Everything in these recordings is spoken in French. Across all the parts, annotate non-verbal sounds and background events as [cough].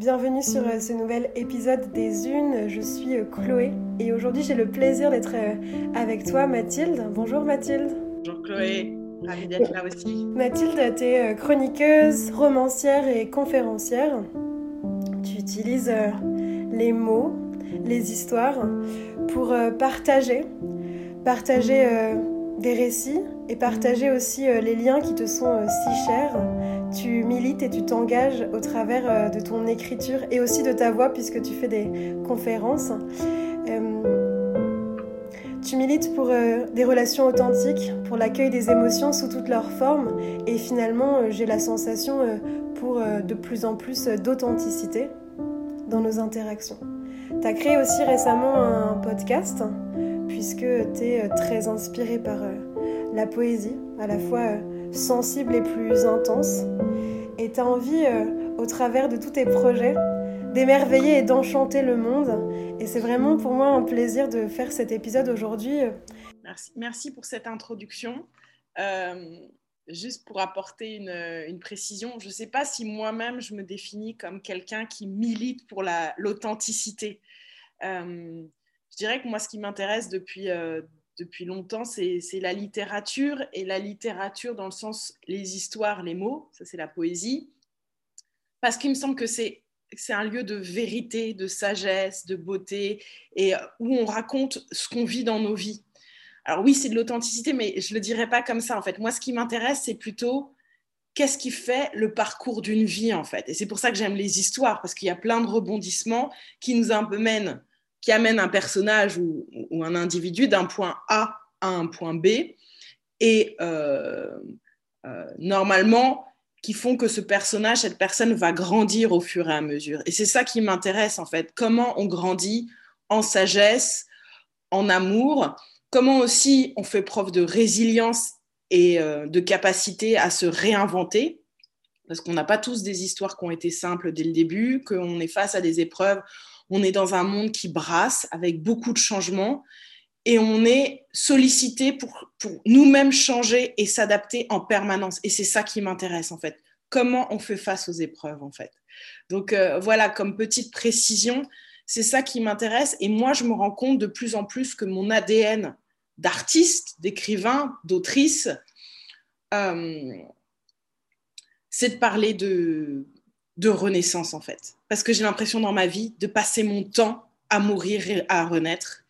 Bienvenue sur euh, ce nouvel épisode des Unes. Je suis euh, Chloé et aujourd'hui j'ai le plaisir d'être euh, avec toi Mathilde. Bonjour Mathilde. Bonjour Chloé, ravie d'être là aussi. Mathilde, tu es chroniqueuse, romancière et conférencière. Tu utilises les mots, les histoires pour partager, partager des récits et partager aussi les liens qui te sont si chers tu milites et tu t'engages au travers euh, de ton écriture et aussi de ta voix puisque tu fais des conférences. Euh, tu milites pour euh, des relations authentiques, pour l'accueil des émotions sous toutes leurs formes et finalement j'ai la sensation pour de plus en plus d'authenticité dans nos interactions. Tu as créé aussi récemment un podcast puisque tu es très inspiré par la poésie, à la fois sensible et plus intense. Et tu as envie, euh, au travers de tous tes projets, d'émerveiller et d'enchanter le monde. Et c'est vraiment pour moi un plaisir de faire cet épisode aujourd'hui. Merci, merci pour cette introduction. Euh, juste pour apporter une, une précision, je ne sais pas si moi-même je me définis comme quelqu'un qui milite pour l'authenticité. Euh, je dirais que moi, ce qui m'intéresse depuis, depuis longtemps, c'est la littérature, et la littérature dans le sens les histoires, les mots, ça c'est la poésie, parce qu'il me semble que c'est un lieu de vérité, de sagesse, de beauté, et où on raconte ce qu'on vit dans nos vies. Alors oui, c'est de l'authenticité, mais je ne le dirais pas comme ça, en fait. Moi, ce qui m'intéresse, c'est plutôt qu'est-ce qui fait le parcours d'une vie, en fait. Et c'est pour ça que j'aime les histoires, parce qu'il y a plein de rebondissements qui nous amènent qui amène un personnage ou, un individu d'un point A à un point B et euh, euh, normalement qui font que ce personnage, cette personne va grandir au fur et à mesure. Et c'est ça qui m'intéresse en fait, comment on grandit en sagesse, en amour, comment aussi on fait preuve de résilience et euh, de capacité à se réinventer, parce qu'on n'a pas tous des histoires qui ont été simples dès le début, qu'on est face à des épreuves on est dans un monde qui brasse avec beaucoup de changements et on est sollicité pour, nous-mêmes changer et s'adapter en permanence. Et c'est ça qui m'intéresse en fait. Comment on fait face aux épreuves en fait. Donc euh, voilà, comme petite précision, c'est ça qui m'intéresse. Et moi, je me rends compte de plus en plus que mon ADN d'artiste, d'écrivain, d'autrice, euh, c'est de parler de, de renaissance en fait. Parce que j'ai l'impression dans ma vie de passer mon temps à mourir et à renaître.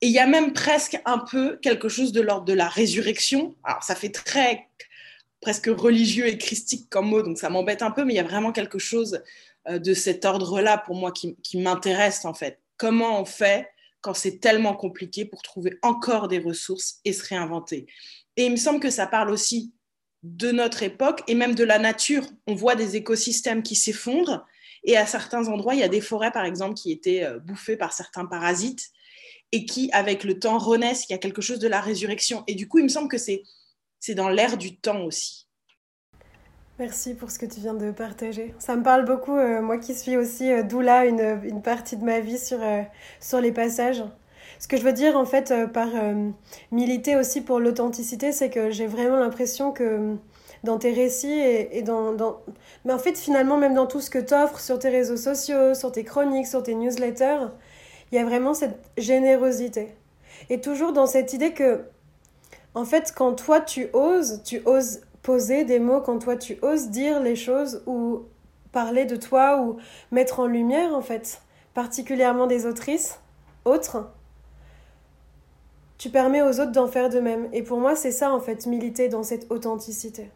Et il y a même presque un peu quelque chose de l'ordre de la résurrection. Alors ça fait très presque religieux et christique comme mot, donc ça m'embête un peu, mais il y a vraiment quelque chose euh, de cet ordre-là pour moi qui, qui m'intéresse en fait. Comment on fait quand c'est tellement compliqué pour trouver encore des ressources et se réinventer? Et il me semble que ça parle aussi de notre époque et même de la nature. On voit des écosystèmes qui s'effondrent et à certains endroits, il y a des forêts, par exemple, qui étaient euh, bouffées par certains parasites et qui, avec le temps, renaissent. Il y a quelque chose de la résurrection. Et du coup, il me semble que c'est, c'est dans l'air du temps aussi. Merci pour ce que tu viens de partager. Ça me parle beaucoup, euh, moi qui suis aussi euh, doula une, une, partie de ma vie sur, sur les passages. Ce que je veux dire en fait euh, par euh, militer aussi pour l'authenticité, c'est que j'ai vraiment l'impression que euh, dans tes récits et, dans, dans, Mais en fait, finalement, même dans tout ce que tu offres sur tes réseaux sociaux, sur tes chroniques, sur tes newsletters, il y a vraiment cette générosité. Et toujours dans cette idée que, en fait, quand toi tu oses, tu oses poser des mots, quand toi tu oses dire les choses ou parler de toi ou mettre en lumière, en fait, particulièrement des autrices, autres, tu permets aux autres d'en faire de même. Et pour moi, c'est ça, en fait, militer dans cette authenticité.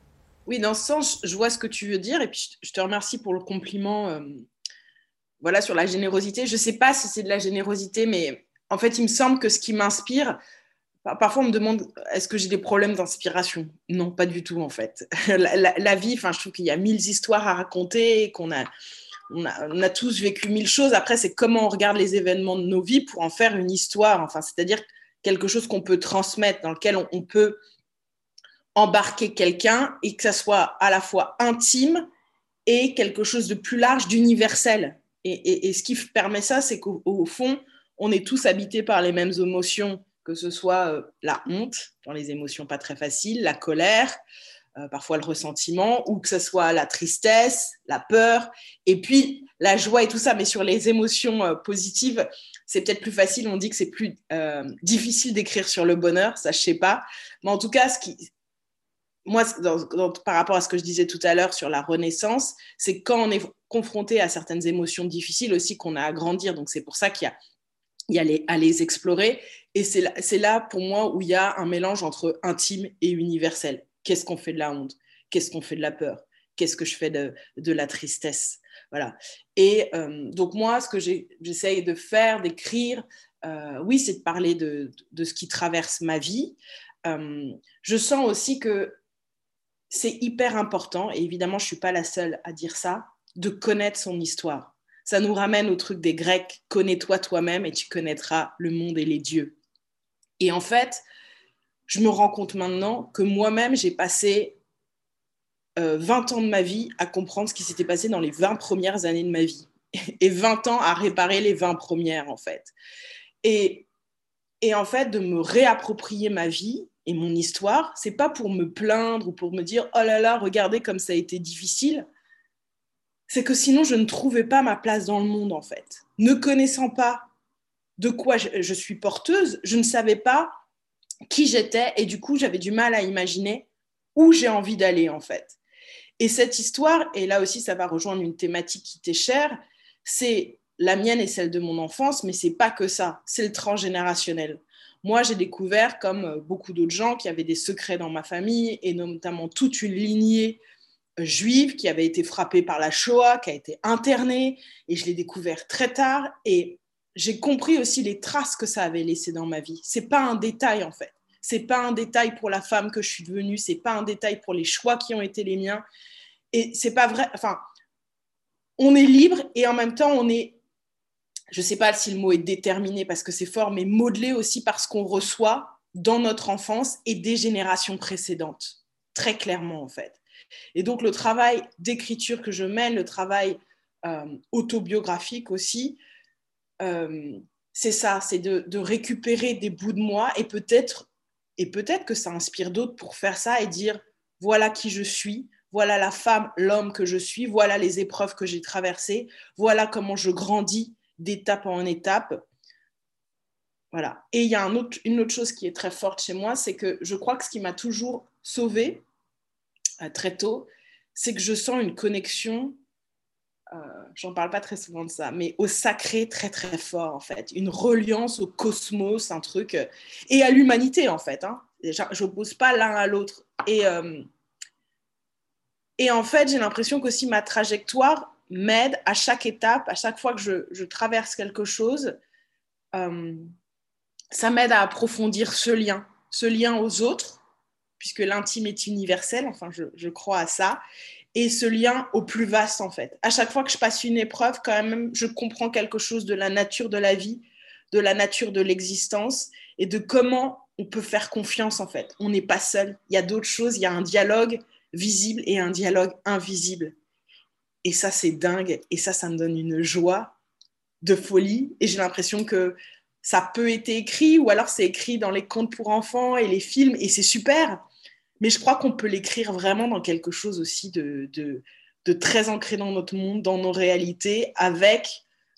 Oui, dans ce sens, je vois ce que tu veux dire. Et puis, je te remercie pour le compliment euh, voilà, sur la générosité. Je ne sais pas si c'est de la générosité, mais en fait, il me semble que ce qui m'inspire, parfois on me demande est-ce que j'ai des problèmes d'inspiration? Non, pas du tout, en fait. [laughs] La, vie, enfin, je trouve qu'il y a mille histoires à raconter, qu'on a, on a, on a, tous vécu mille choses. Après, c'est comment on regarde les événements de nos vies pour en faire une histoire. Enfin, c'est-à-dire quelque chose qu'on peut transmettre, dans lequel on, peut embarquer quelqu'un et que ça soit à la fois intime et quelque chose de plus large, d'universel. Et, ce qui permet ça, c'est qu'au fond, on est tous habités par les mêmes émotions, que ce soit euh, la honte, dans les émotions pas très faciles, la colère, euh, parfois le ressentiment, ou que ce soit la tristesse, la peur, et puis la joie et tout ça. Mais sur les émotions euh, positives, c'est peut-être plus facile. On dit que c'est plus euh, difficile d'écrire sur le bonheur, ça je sais pas. Mais en tout cas, ce qui, moi, par rapport à ce que je disais tout à l'heure sur la renaissance, c'est quand on est confronté à certaines émotions difficiles aussi qu'on a à grandir. Donc c'est pour ça qu'il y a, il y a les, à les explorer. Et c'est là, pour moi où il y a un mélange entre intime et universel. Qu'est-ce qu'on fait de la honte? Qu'est-ce qu'on fait de la peur? Qu'est-ce que je fais de la tristesse? Voilà. Et euh, donc moi, ce que j'essaye de faire, d'écrire, euh, oui, c'est de parler de, ce qui traverse ma vie. Euh, je sens aussi que c'est hyper important, et évidemment, je ne suis pas la seule à dire ça, de connaître son histoire. Ça nous ramène au truc des Grecs, connais-toi toi-même et tu connaîtras le monde et les dieux. Et en fait, je me rends compte maintenant que moi-même, j'ai passé 20 euh, ans de ma vie à comprendre ce qui s'était passé dans les 20 premières années de ma vie. [laughs] Et 20 ans à réparer les 20 premières, en fait. Et, et en fait, de me réapproprier ma vie et mon histoire, c'est pas pour me plaindre ou pour me dire oh là là, regardez comme ça a été difficile. C'est que sinon je ne trouvais pas ma place dans le monde en fait. Ne connaissant pas de quoi je, suis porteuse, je ne savais pas qui j'étais et du coup j'avais du mal à imaginer où j'ai envie d'aller en fait. Et cette histoire, et là aussi ça va rejoindre une thématique qui t'est chère, c'est la mienne et celle de mon enfance, mais c'est pas que ça, c'est le transgénérationnel. Moi, j'ai découvert, comme euh, beaucoup d'autres gens, qui avaient des secrets dans ma famille, et notamment toute une lignée euh, juive qui avait été frappée par la Shoah, qui a été internée, et je l'ai découvert très tard, et j'ai compris aussi les traces que ça avait laissées dans ma vie. C'est pas un détail en fait. C'est pas un détail pour la femme que je suis devenue. C'est pas un détail pour les choix qui ont été les miens. Et c'est pas vrai. Enfin, on est libre et en même temps on est je sais pas si le mot est déterminé parce que c'est fort, mais modelé aussi par ce qu'on reçoit dans notre enfance et des générations précédentes, très clairement en fait. Et donc le travail d'écriture que je mène, le travail euh, autobiographique aussi, euh, c'est ça, c'est de, récupérer des bouts de moi et peut-être et peut-être que ça inspire d'autres pour faire ça et dire voilà qui je suis, voilà la femme, l'homme que je suis, voilà les épreuves que j'ai traversées, voilà comment je grandis d'étape en étape. Voilà. Et il y a une autre chose qui est très forte chez moi, c'est que je crois que ce qui m'a toujours sauvée euh, très tôt, c'est que je sens une connexion, euh, j'en parle pas très souvent de ça, mais au sacré très très fort en fait, une reliance au cosmos, un truc, euh, et à l'humanité en fait. Hein. Je n'oppose pas l'un à l'autre. Et, et en fait, j'ai l'impression qu'aussi ma trajectoire, m'aide à chaque étape, à chaque fois que je, traverse quelque chose, euh, ça m'aide à approfondir ce lien, ce lien aux autres, puisque l'intime est universel, enfin je, crois à ça, et ce lien au plus vaste en fait. À chaque fois que je passe une épreuve, quand même, je comprends quelque chose de la nature de la vie, de la nature de l'existence et de comment on peut faire confiance en fait. On n'est pas seul, il y a d'autres choses, il y a un dialogue visible et un dialogue invisible. Et ça, c'est dingue. Et ça, ça me donne une joie de folie. Et j'ai l'impression que ça peut être écrit, ou alors c'est écrit dans les contes pour enfants et les films, et c'est super. Mais je crois qu'on peut l'écrire vraiment dans quelque chose aussi de, très ancré dans notre monde, dans nos réalités, avec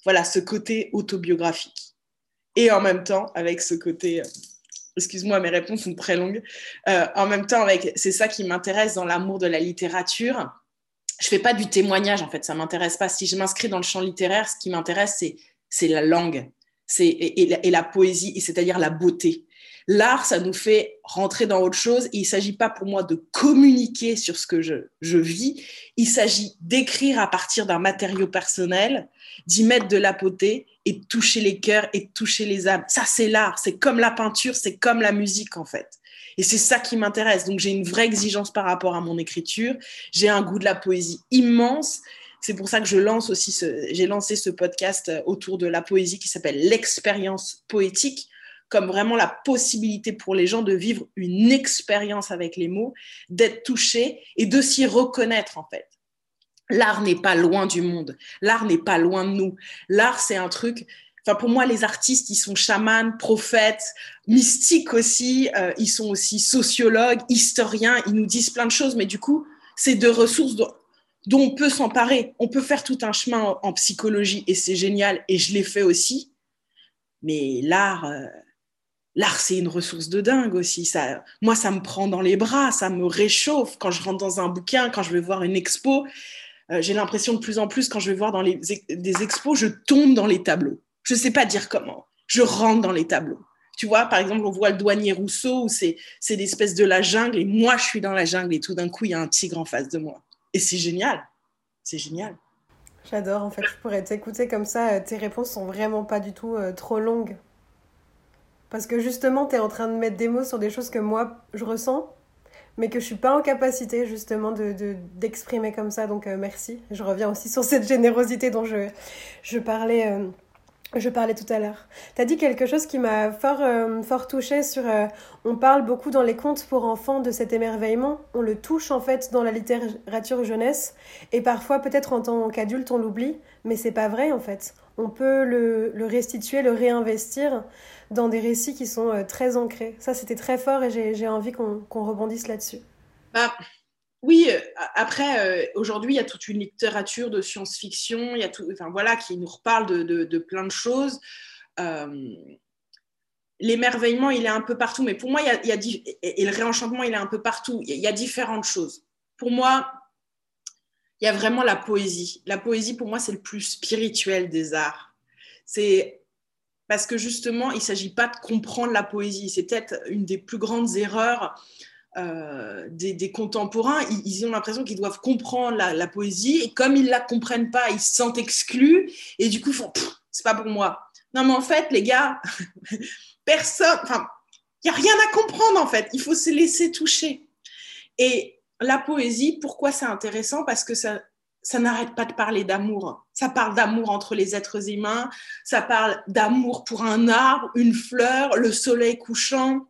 voilà ce côté autobiographique. Et en même temps, avec ce côté... Euh, excuse-moi, mes réponses sont très longues. Euh, en même temps, avec, c'est ça qui m'intéresse dans l'amour de la littérature je fais pas du témoignage en fait, ça m'intéresse pas. Si je m'inscris dans le champ littéraire, ce qui m'intéresse c'est la langue, c'est et, la, et, la, poésie, c'est-à-dire la beauté. L'art, ça nous fait rentrer dans autre chose. Il s'agit pas pour moi de communiquer sur ce que je, je vis. Il s'agit d'écrire à partir d'un matériau personnel, d'y mettre de la beauté et de toucher les cœurs et de toucher les âmes. Ça, c'est l'art. C'est comme la peinture, c'est comme la musique en fait. Et c'est ça qui m'intéresse. Donc j'ai une vraie exigence par rapport à mon écriture. J'ai un goût de la poésie immense. C'est pour ça que je lance aussi j'ai lancé ce podcast autour de la poésie qui s'appelle l'expérience poétique comme vraiment la possibilité pour les gens de vivre une expérience avec les mots, d'être touchés et de s'y reconnaître en fait. L'art n'est pas loin du monde, l'art n'est pas loin de nous. L'art, c'est un truc, Enfin, pour moi, les artistes, ils sont chamans, prophètes, mystiques aussi. Euh, ils sont aussi sociologues, historiens. Ils nous disent plein de choses. Mais du coup, c'est deux ressources dont, on peut s'emparer. On peut faire tout un chemin en, psychologie et c'est génial. Et je l'ai fait aussi. Mais l'art, euh, l'art, c'est une ressource de dingue aussi. Ça, moi, ça me prend dans les bras, ça me réchauffe quand je rentre dans un bouquin, quand je vais voir une expo. Euh, j'ai l'impression de plus en plus, quand je vais voir dans les, des expos, je tombe dans les tableaux. Je ne sais pas dire comment. Je rentre dans les tableaux. Tu vois, par exemple, on voit le douanier Rousseau où c'est l'espèce de la jungle et moi, je suis dans la jungle et tout d'un coup, il y a un tigre en face de moi. Et c'est génial. C'est génial. J'adore, en fait, je pourrais t'écouter comme ça. Euh, tes réponses sont vraiment pas du tout euh, trop longues. Parce que justement, tu es en train de mettre des mots sur des choses que moi, je ressens, mais que je suis pas en capacité justement de d'exprimer comme ça. Donc, euh, merci. Je reviens aussi sur cette générosité dont je, je parlais. Je parlais tout à l'heure. Tu as dit quelque chose qui m'a fort, euh, fort touchée sur... Euh, on parle beaucoup dans les contes pour enfants de cet émerveillement. On le touche en fait dans la littérature jeunesse. Et parfois, peut-être en tant qu'adulte, on l'oublie. Mais c'est pas vrai en fait. On peut le, le restituer, le réinvestir dans des récits qui sont euh, très ancrés. Ça, c'était très fort et j'ai envie qu'on rebondisse là-dessus. Bah, oui, euh, après, euh, aujourd'hui, il y a toute une littérature de science-fiction, il enfin, voilà, qui nous reparle de, plein de choses. L'émerveillement, il est un peu partout, mais pour moi, il y a, et le réenchantement, il est un peu partout. Il y a différentes choses. Pour moi, il y a vraiment la poésie. La poésie, pour moi, c'est le plus spirituel des arts. C'est parce que justement, il ne s'agit pas de comprendre la poésie. C'est peut-être une des plus grandes erreurs euh, des, contemporains, ils, ont l'impression qu'ils doivent comprendre la, poésie et comme ils la comprennent pas, ils se sentent exclus et du coup ils font c'est pas pour moi. Non mais en fait les gars, [laughs] personne, enfin il y a rien à comprendre en fait. Il faut se laisser toucher. Et la poésie, pourquoi c'est intéressant? Parce que ça, ça n'arrête pas de parler d'amour. Ça parle d'amour entre les êtres humains, ça parle d'amour pour un arbre, une fleur, le soleil couchant,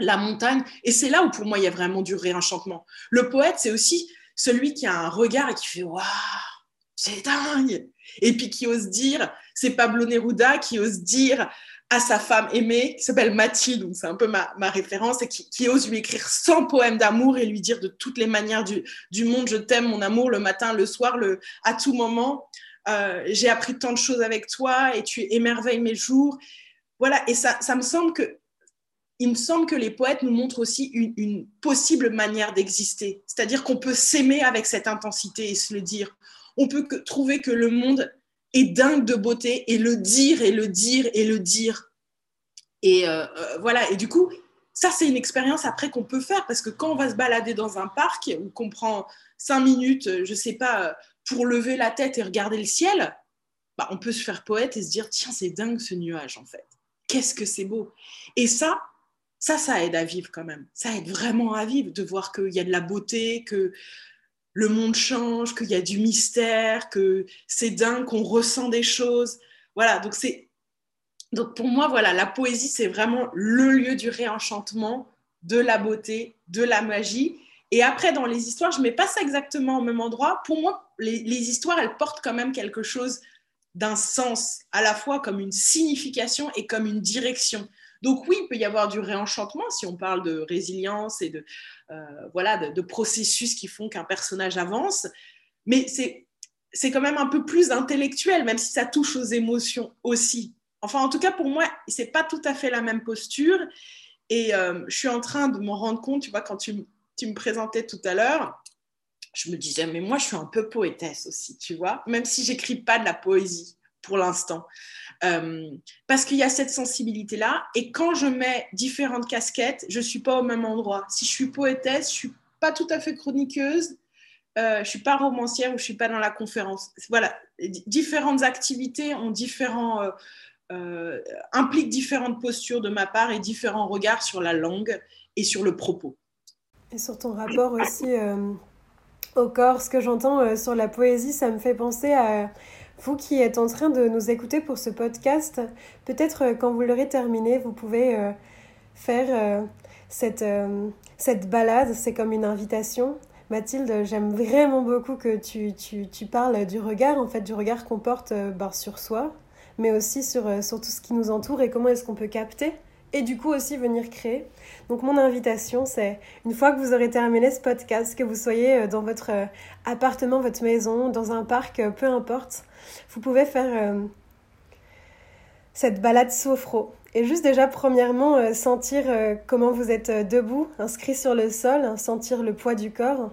la montagne. Et c'est là où pour moi il y a vraiment du réenchantement. Le poète, c'est aussi celui qui a un regard et qui fait Waouh, c'est dingue Et puis qui ose dire, c'est Pablo Neruda qui ose dire à sa femme aimée, qui s'appelle Mathilde, donc c'est un peu ma, référence, et qui, ose lui écrire 100 poèmes d'amour et lui dire de toutes les manières du, monde, je t'aime, mon amour, le matin, le soir, le, à tout moment. Euh, j'ai appris tant de choses avec toi et tu émerveilles mes jours. Voilà, et ça, ça me semble que il me semble que les poètes nous montrent aussi une, possible manière d'exister. C'est-à-dire qu'on peut s'aimer avec cette intensité et se le dire. On peut trouver que le monde est dingue de beauté et le dire et le dire et le dire. Et euh, euh, voilà, et du coup, ça, c'est une expérience après qu'on peut faire parce que quand on va se balader dans un parc ou qu'on prend cinq minutes, je sais pas, pour lever la tête et regarder le ciel, bah, on peut se faire poète et se dire tiens, c'est dingue ce nuage en fait. Qu'est-ce que c'est beau. Et ça, ça, ça aide à vivre quand même. Ça aide vraiment à vivre, de voir qu'il y a de la beauté, que le monde change, qu'il y a du mystère, que c'est dingue, qu'on ressent des choses. Voilà, donc c'est. Donc pour moi, voilà, la poésie, c'est vraiment le lieu du réenchantement, de la beauté, de la magie. Et après, dans les histoires, je ne mets pas ça exactement au même endroit. Pour moi, les, les histoires, elles portent quand même quelque chose d'un sens, à la fois comme une signification et comme une direction. Donc oui, il peut y avoir du réenchantement si on parle de résilience et de, euh, voilà, de, processus qui font qu'un personnage avance, mais c'est, c'est quand même un peu plus intellectuel, même si ça touche aux émotions aussi. Enfin, en tout cas, pour moi, c'est pas tout à fait la même posture. Et euh, je suis en train de m'en rendre compte, tu vois, quand tu, tu me présentais tout à l'heure, je me disais, mais moi, je suis un peu poétesse aussi, tu vois, même si j'écris pas de la poésie pour l'instant. Euh, parce qu'il y a cette sensibilité-là. Et quand je mets différentes casquettes, je ne suis pas au même endroit. Si je suis poétesse, je ne suis pas tout à fait chroniqueuse, euh, je ne suis pas romancière ou je ne suis pas dans la conférence. Voilà, différentes activités ont différents, euh, impliquent différentes postures de ma part et différents regards sur la langue et sur le propos. Et sur ton rapport aussi au corps, ce que j'entends sur la poésie, ça me fait penser à vous qui êtes en train de nous écouter pour ce podcast, peut-être euh, quand vous l'aurez terminé, vous pouvez euh, faire euh, cette, cette balade, c'est comme une invitation. Mathilde, j'aime vraiment beaucoup que tu, tu, tu, parles du regard, en fait, du regard qu'on porte ben, sur soi, mais aussi sur, sur tout ce qui nous entoure et comment est-ce qu'on peut capter et du coup aussi venir créer. Donc mon invitation, c'est une fois que vous aurez terminé ce podcast, que vous soyez dans votre appartement, votre maison, dans un parc, peu importe, vous pouvez faire cette balade sophro. Et juste déjà, premièrement, euh, sentir euh, comment vous êtes euh, debout, inscrit sur le sol, hein, sentir le poids du corps,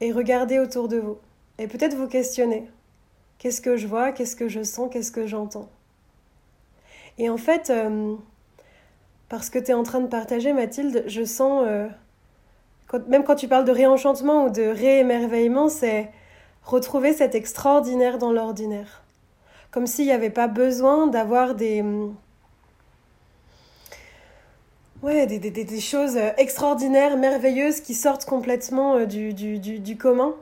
et regarder autour de vous. Et peut-être vous questionner. Qu'est-ce que je vois? Qu'est-ce que je sens? Qu'est-ce que j'entends? Et en fait, parce que tu es en train de partager, Mathilde, je sens, même quand tu parles de réenchantement ou de réémerveillement, c'est retrouver cet extraordinaire dans l'ordinaire comme s'il n'y avait pas besoin d'avoir des, ouais, des, des, des, choses extraordinaires, merveilleuses qui sortent complètement euh, du, du, du, du, commun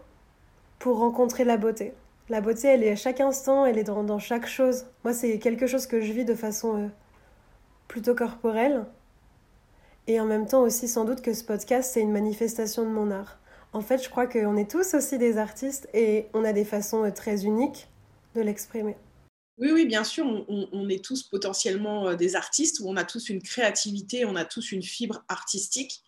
pour rencontrer la beauté. La beauté, elle est à chaque instant, elle est dans, dans chaque chose. Moi, c'est quelque chose que je vis de façon euh, plutôt corporelle. Et en même temps aussi, sans doute que ce podcast, c'est une manifestation de mon art. En fait, je crois qu'on est tous aussi des artistes et on a des façons euh, très uniques de l'exprimer. Oui, oui, bien sûr, on, est tous potentiellement euh, des artistes, où on a tous une créativité, on a tous une fibre artistique.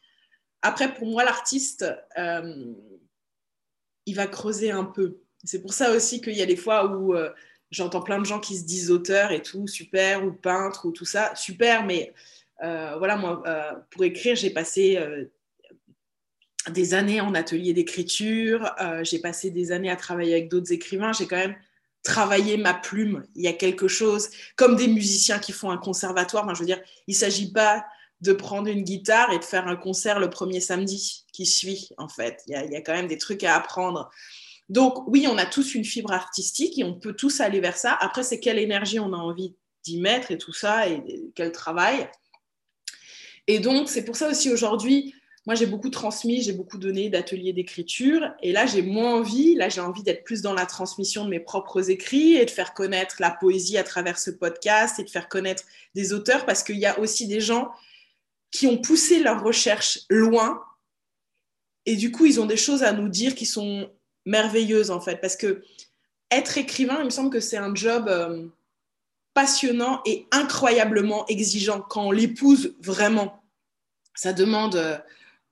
Après, pour moi, l'artiste, il va creuser un peu. C'est pour ça aussi qu'il y a des fois où euh, j'entends plein de gens qui se disent auteurs et tout, super, ou peintre, ou tout ça, super, mais voilà, moi, pour écrire, j'ai passé des années en atelier d'écriture, j'ai passé des années à travailler avec d'autres écrivains, j'ai quand même travailler ma plume. Il y a quelque chose, comme des musiciens qui font un conservatoire. je veux dire, il ne s'agit pas de prendre une guitare et de faire un concert le premier samedi qui suit, en fait. Il y a quand même des trucs à apprendre. Donc, oui, on a tous une fibre artistique et on peut tous aller vers ça. Après, c'est quelle énergie on a envie d'y mettre et tout ça, et quel travail. Et donc, c'est pour ça aussi aujourd'hui, moi, j'ai beaucoup transmis, j'ai beaucoup donné d'ateliers d'écriture. Et là, j'ai moins envie. Là, j'ai envie d'être plus dans la transmission de mes propres écrits et de faire connaître la poésie à travers ce podcast et de faire connaître des auteurs parce qu'il y a aussi des gens qui ont poussé leur recherche loin. Et du coup, ils ont des choses à nous dire qui sont merveilleuses, en fait. Parce que être écrivain, il me semble que c'est un job euh, passionnant et incroyablement exigeant quand on l'épouse vraiment. Ça demande. Euh,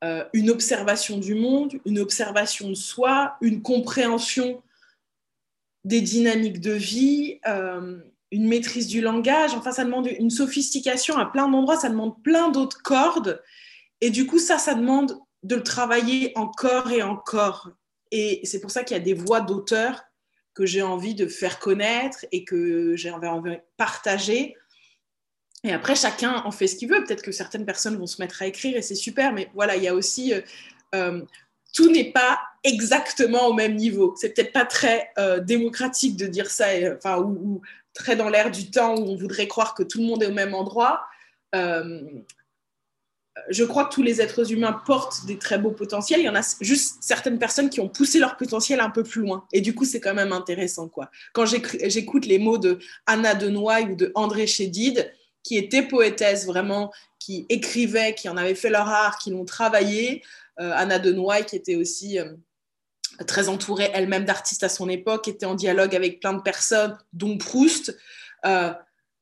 euh, une observation du monde, une observation de soi, une compréhension des dynamiques de vie, une maîtrise du langage. Enfin, ça demande une sophistication à plein d'endroits, ça demande plein d'autres cordes. Et du coup, ça, ça demande de le travailler encore et encore. Et c'est pour ça qu'il y a des voix d'auteurs que j'ai envie de faire connaître et que j'ai envie de partager et après, chacun en fait ce qu'il veut. Peut-être que certaines personnes vont se mettre à écrire et c'est super, mais voilà, il y a aussi. Euh, euh, tout n'est pas exactement au même niveau. C'est peut-être pas très euh, démocratique de dire ça, enfin, ou, très dans l'air du temps où on voudrait croire que tout le monde est au même endroit. Je crois que tous les êtres humains portent des très beaux potentiels. Il y en a juste certaines personnes qui ont poussé leur potentiel un peu plus loin. Et du coup, c'est quand même intéressant. Quoi. Quand j'écoute les mots de Anna de Noailles ou de André Chédid, qui étaient poétesses vraiment, qui écrivaient, qui en avaient fait leur art, qui l'ont travaillé. Euh, Anna de Noailles, qui était aussi euh, très entourée elle-même d'artistes à son époque, était en dialogue avec plein de personnes, dont Proust. Euh,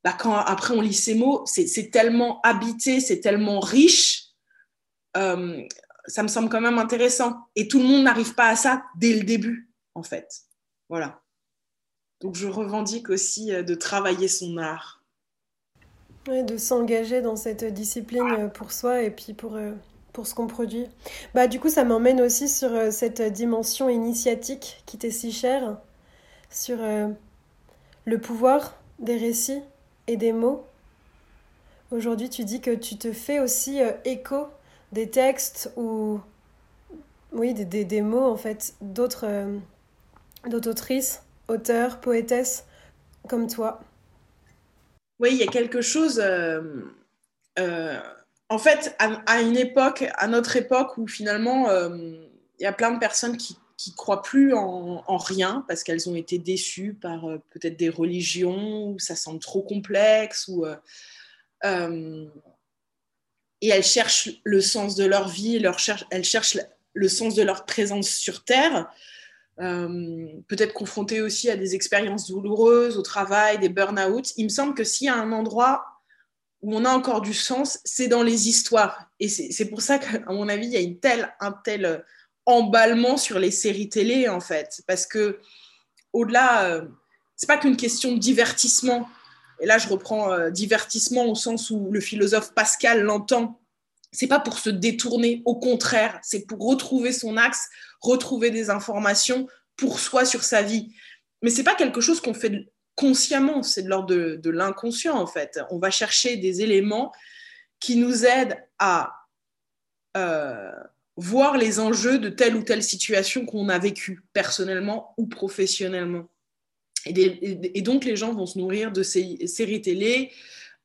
bah, quand après on lit ces mots, c'est tellement habité, c'est tellement riche, ça me semble quand même intéressant. Et tout le monde n'arrive pas à ça dès le début, en fait. Voilà. Donc je revendique aussi de travailler son art de s'engager dans cette discipline euh, pour soi et puis pour, euh, pour ce qu'on produit. Bah, du coup, ça m'emmène aussi sur euh, cette dimension initiatique qui t'est si chère, sur le pouvoir des récits et des mots. Aujourd'hui, tu dis que tu te fais aussi écho des textes ou oui, des, des, des mots en fait d'autres d'autres auteurs, poétesses comme toi. Oui, il y a quelque chose. Euh, euh, en fait, à, une époque, à notre époque, où finalement, euh, il y a plein de personnes qui qui croient plus en, rien parce qu'elles ont été déçues par peut-être des religions où ça semble trop complexe ou et elles cherchent le sens de leur vie, leur cherche, elles cherchent le sens de leur présence sur Terre euh, peut-être confronté aussi à des expériences douloureuses au travail, des burn-out. Il me semble que s'il y a un endroit où on a encore du sens, c'est dans les histoires. Et c'est pour ça qu'à mon avis, il y a une telle, un tel emballement sur les séries télé, en fait. Parce que, au-delà, euh, c'est pas qu'une question de divertissement. Et là, je reprends euh, divertissement au sens où le philosophe Pascal l'entend. C'est pas pour se détourner, au contraire, c'est pour retrouver son axe, retrouver des informations pour soi sur sa vie. Mais c'est pas quelque chose qu'on fait consciemment, c'est de l'ordre de, l'inconscient en fait. On va chercher des éléments qui nous aident à euh, voir les enjeux de telle ou telle situation qu'on a vécue personnellement ou professionnellement. Et, donc les gens vont se nourrir de séries télé,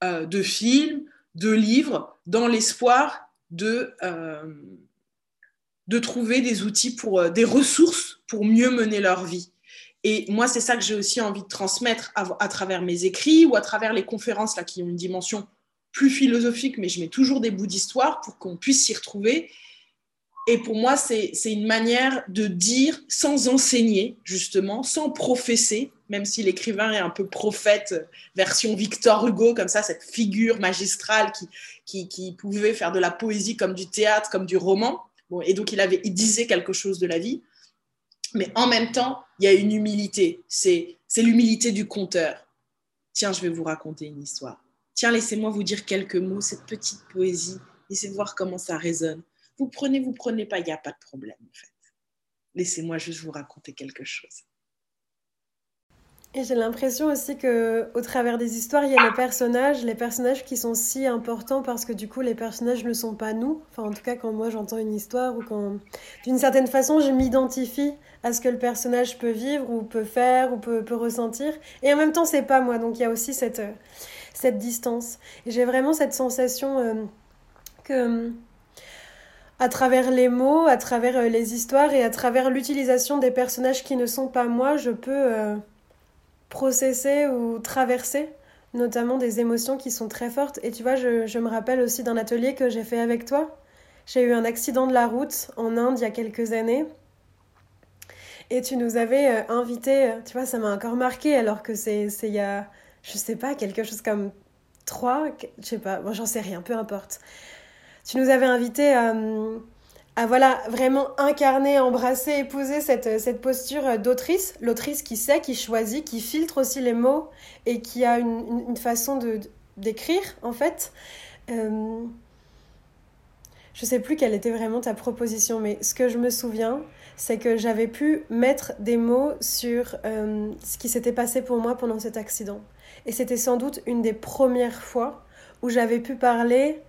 euh, de films, de livres, dans l'espoir de, euh, de trouver des outils pour euh, des ressources pour mieux mener leur vie. Et moi, c'est ça que j'ai aussi envie de transmettre à, à, travers mes écrits ou à travers les conférences là, qui ont une dimension plus philosophique, mais je mets toujours des bouts d'histoire pour qu'on puisse s'y retrouver et pour moi, c'est une manière de dire sans enseigner, justement, sans professer, même si l'écrivain est un peu prophète, version Victor Hugo, comme ça, cette figure magistrale qui, qui, pouvait faire de la poésie comme du théâtre, comme du roman. Bon, et donc, il, avait, il disait quelque chose de la vie. Mais en même temps, il y a une humilité. C'est l'humilité du conteur. Tiens, je vais vous raconter une histoire. Tiens, laissez-moi vous dire quelques mots, cette petite poésie. Essayez de voir comment ça résonne. Vous prenez, vous prenez pas, il n'y a pas de problème en fait. Laissez-moi juste vous raconter quelque chose. Et j'ai l'impression aussi que au travers des histoires, il y a les personnages, les personnages qui sont si importants parce que du coup, les personnages ne sont pas nous. Enfin, en tout cas, quand moi j'entends une histoire ou quand, d'une certaine façon, je m'identifie à ce que le personnage peut vivre ou peut faire ou peut, ressentir. Et en même temps, c'est pas moi. Donc il y a aussi cette, cette distance. Et j'ai vraiment cette sensation euh, que à travers les mots, à travers euh, les histoires et à travers l'utilisation des personnages qui ne sont pas moi, je peux euh, processer ou traverser notamment des émotions qui sont très fortes. Et tu vois, je, me rappelle aussi d'un atelier que j'ai fait avec toi. J'ai eu un accident de la route en Inde il y a quelques années. Et tu nous avais euh, invités, tu vois, ça m'a encore marqué alors que c'est il y a, je sais pas, quelque chose comme trois, je sais pas, bon, j'en sais rien, peu importe tu nous avais invité euh, à, voilà, vraiment incarner, embrasser, épouser cette, cette posture d'autrice, l'autrice qui sait, qui choisit, qui filtre aussi les mots et qui a une, une façon de, d'écrire, en fait. Euh, je sais plus quelle était vraiment ta proposition, mais ce que je me souviens, c'est que j'avais pu mettre des mots sur euh, ce qui s'était passé pour moi pendant cet accident. Et c'était sans doute une des premières fois où j'avais pu parler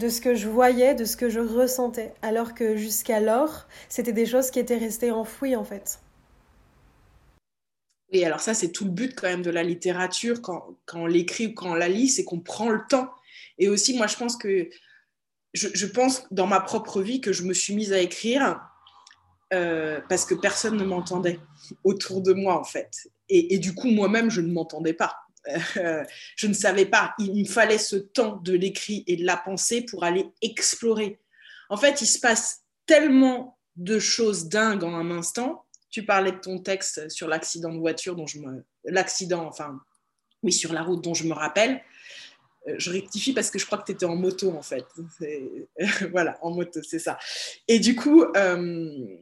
de ce que je voyais, de ce que je ressentais, alors que jusqu'alors, c'était des choses qui étaient restées enfouies en fait. Et alors ça, c'est tout le but quand même de la littérature, quand, on l'écrit ou quand on la lit, c'est qu'on prend le temps. Et aussi, moi, je pense que, je, pense dans ma propre vie que je me suis mise à écrire euh, parce que personne ne m'entendait autour de moi, en fait. et du coup, moi-même, je ne m'entendais pas. Je ne savais pas. Il me fallait ce temps de l'écrit et de la pensée pour aller explorer. En fait, il se passe tellement de choses dingues en un instant. Tu parlais de ton texte sur l'accident de voiture dont je me... L'accident, enfin, oui, sur la route dont je me rappelle. Euh, je rectifie parce que je crois que tu étais en moto, en fait. [laughs] voilà, en moto, c'est ça. Et du coup, euh,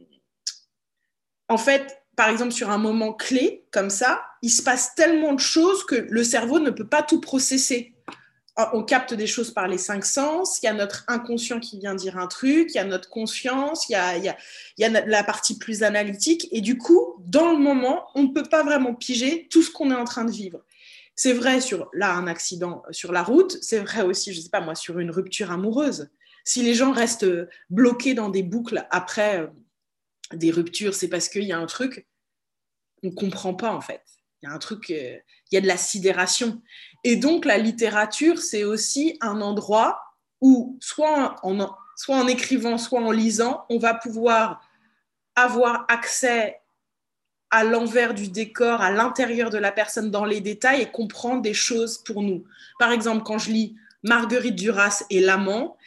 en fait, par exemple, sur un moment clé comme ça, il se passe tellement de choses que le cerveau ne peut pas tout processer. On capte des choses par les cinq sens, il y a notre inconscient qui vient dire un truc, il y a notre conscience, il y a, la partie plus analytique, et du coup, dans le moment, on ne peut pas vraiment piger tout ce qu'on est en train de vivre. C'est vrai sur là un accident sur la route, c'est vrai aussi, je sais pas moi, sur une rupture amoureuse. Si les gens restent bloqués dans des boucles après euh, des ruptures, c'est parce qu'il y a un truc on comprend pas en fait. Il y a un truc, euh, il y a de la sidération. Et donc la littérature, c'est aussi un endroit où soit en, soit en écrivant, soit en lisant, on va pouvoir avoir accès à l'envers du décor, à l'intérieur de la personne dans les détails et comprendre des choses pour nous. Par exemple, quand je lis Marguerite Duras et l'amant,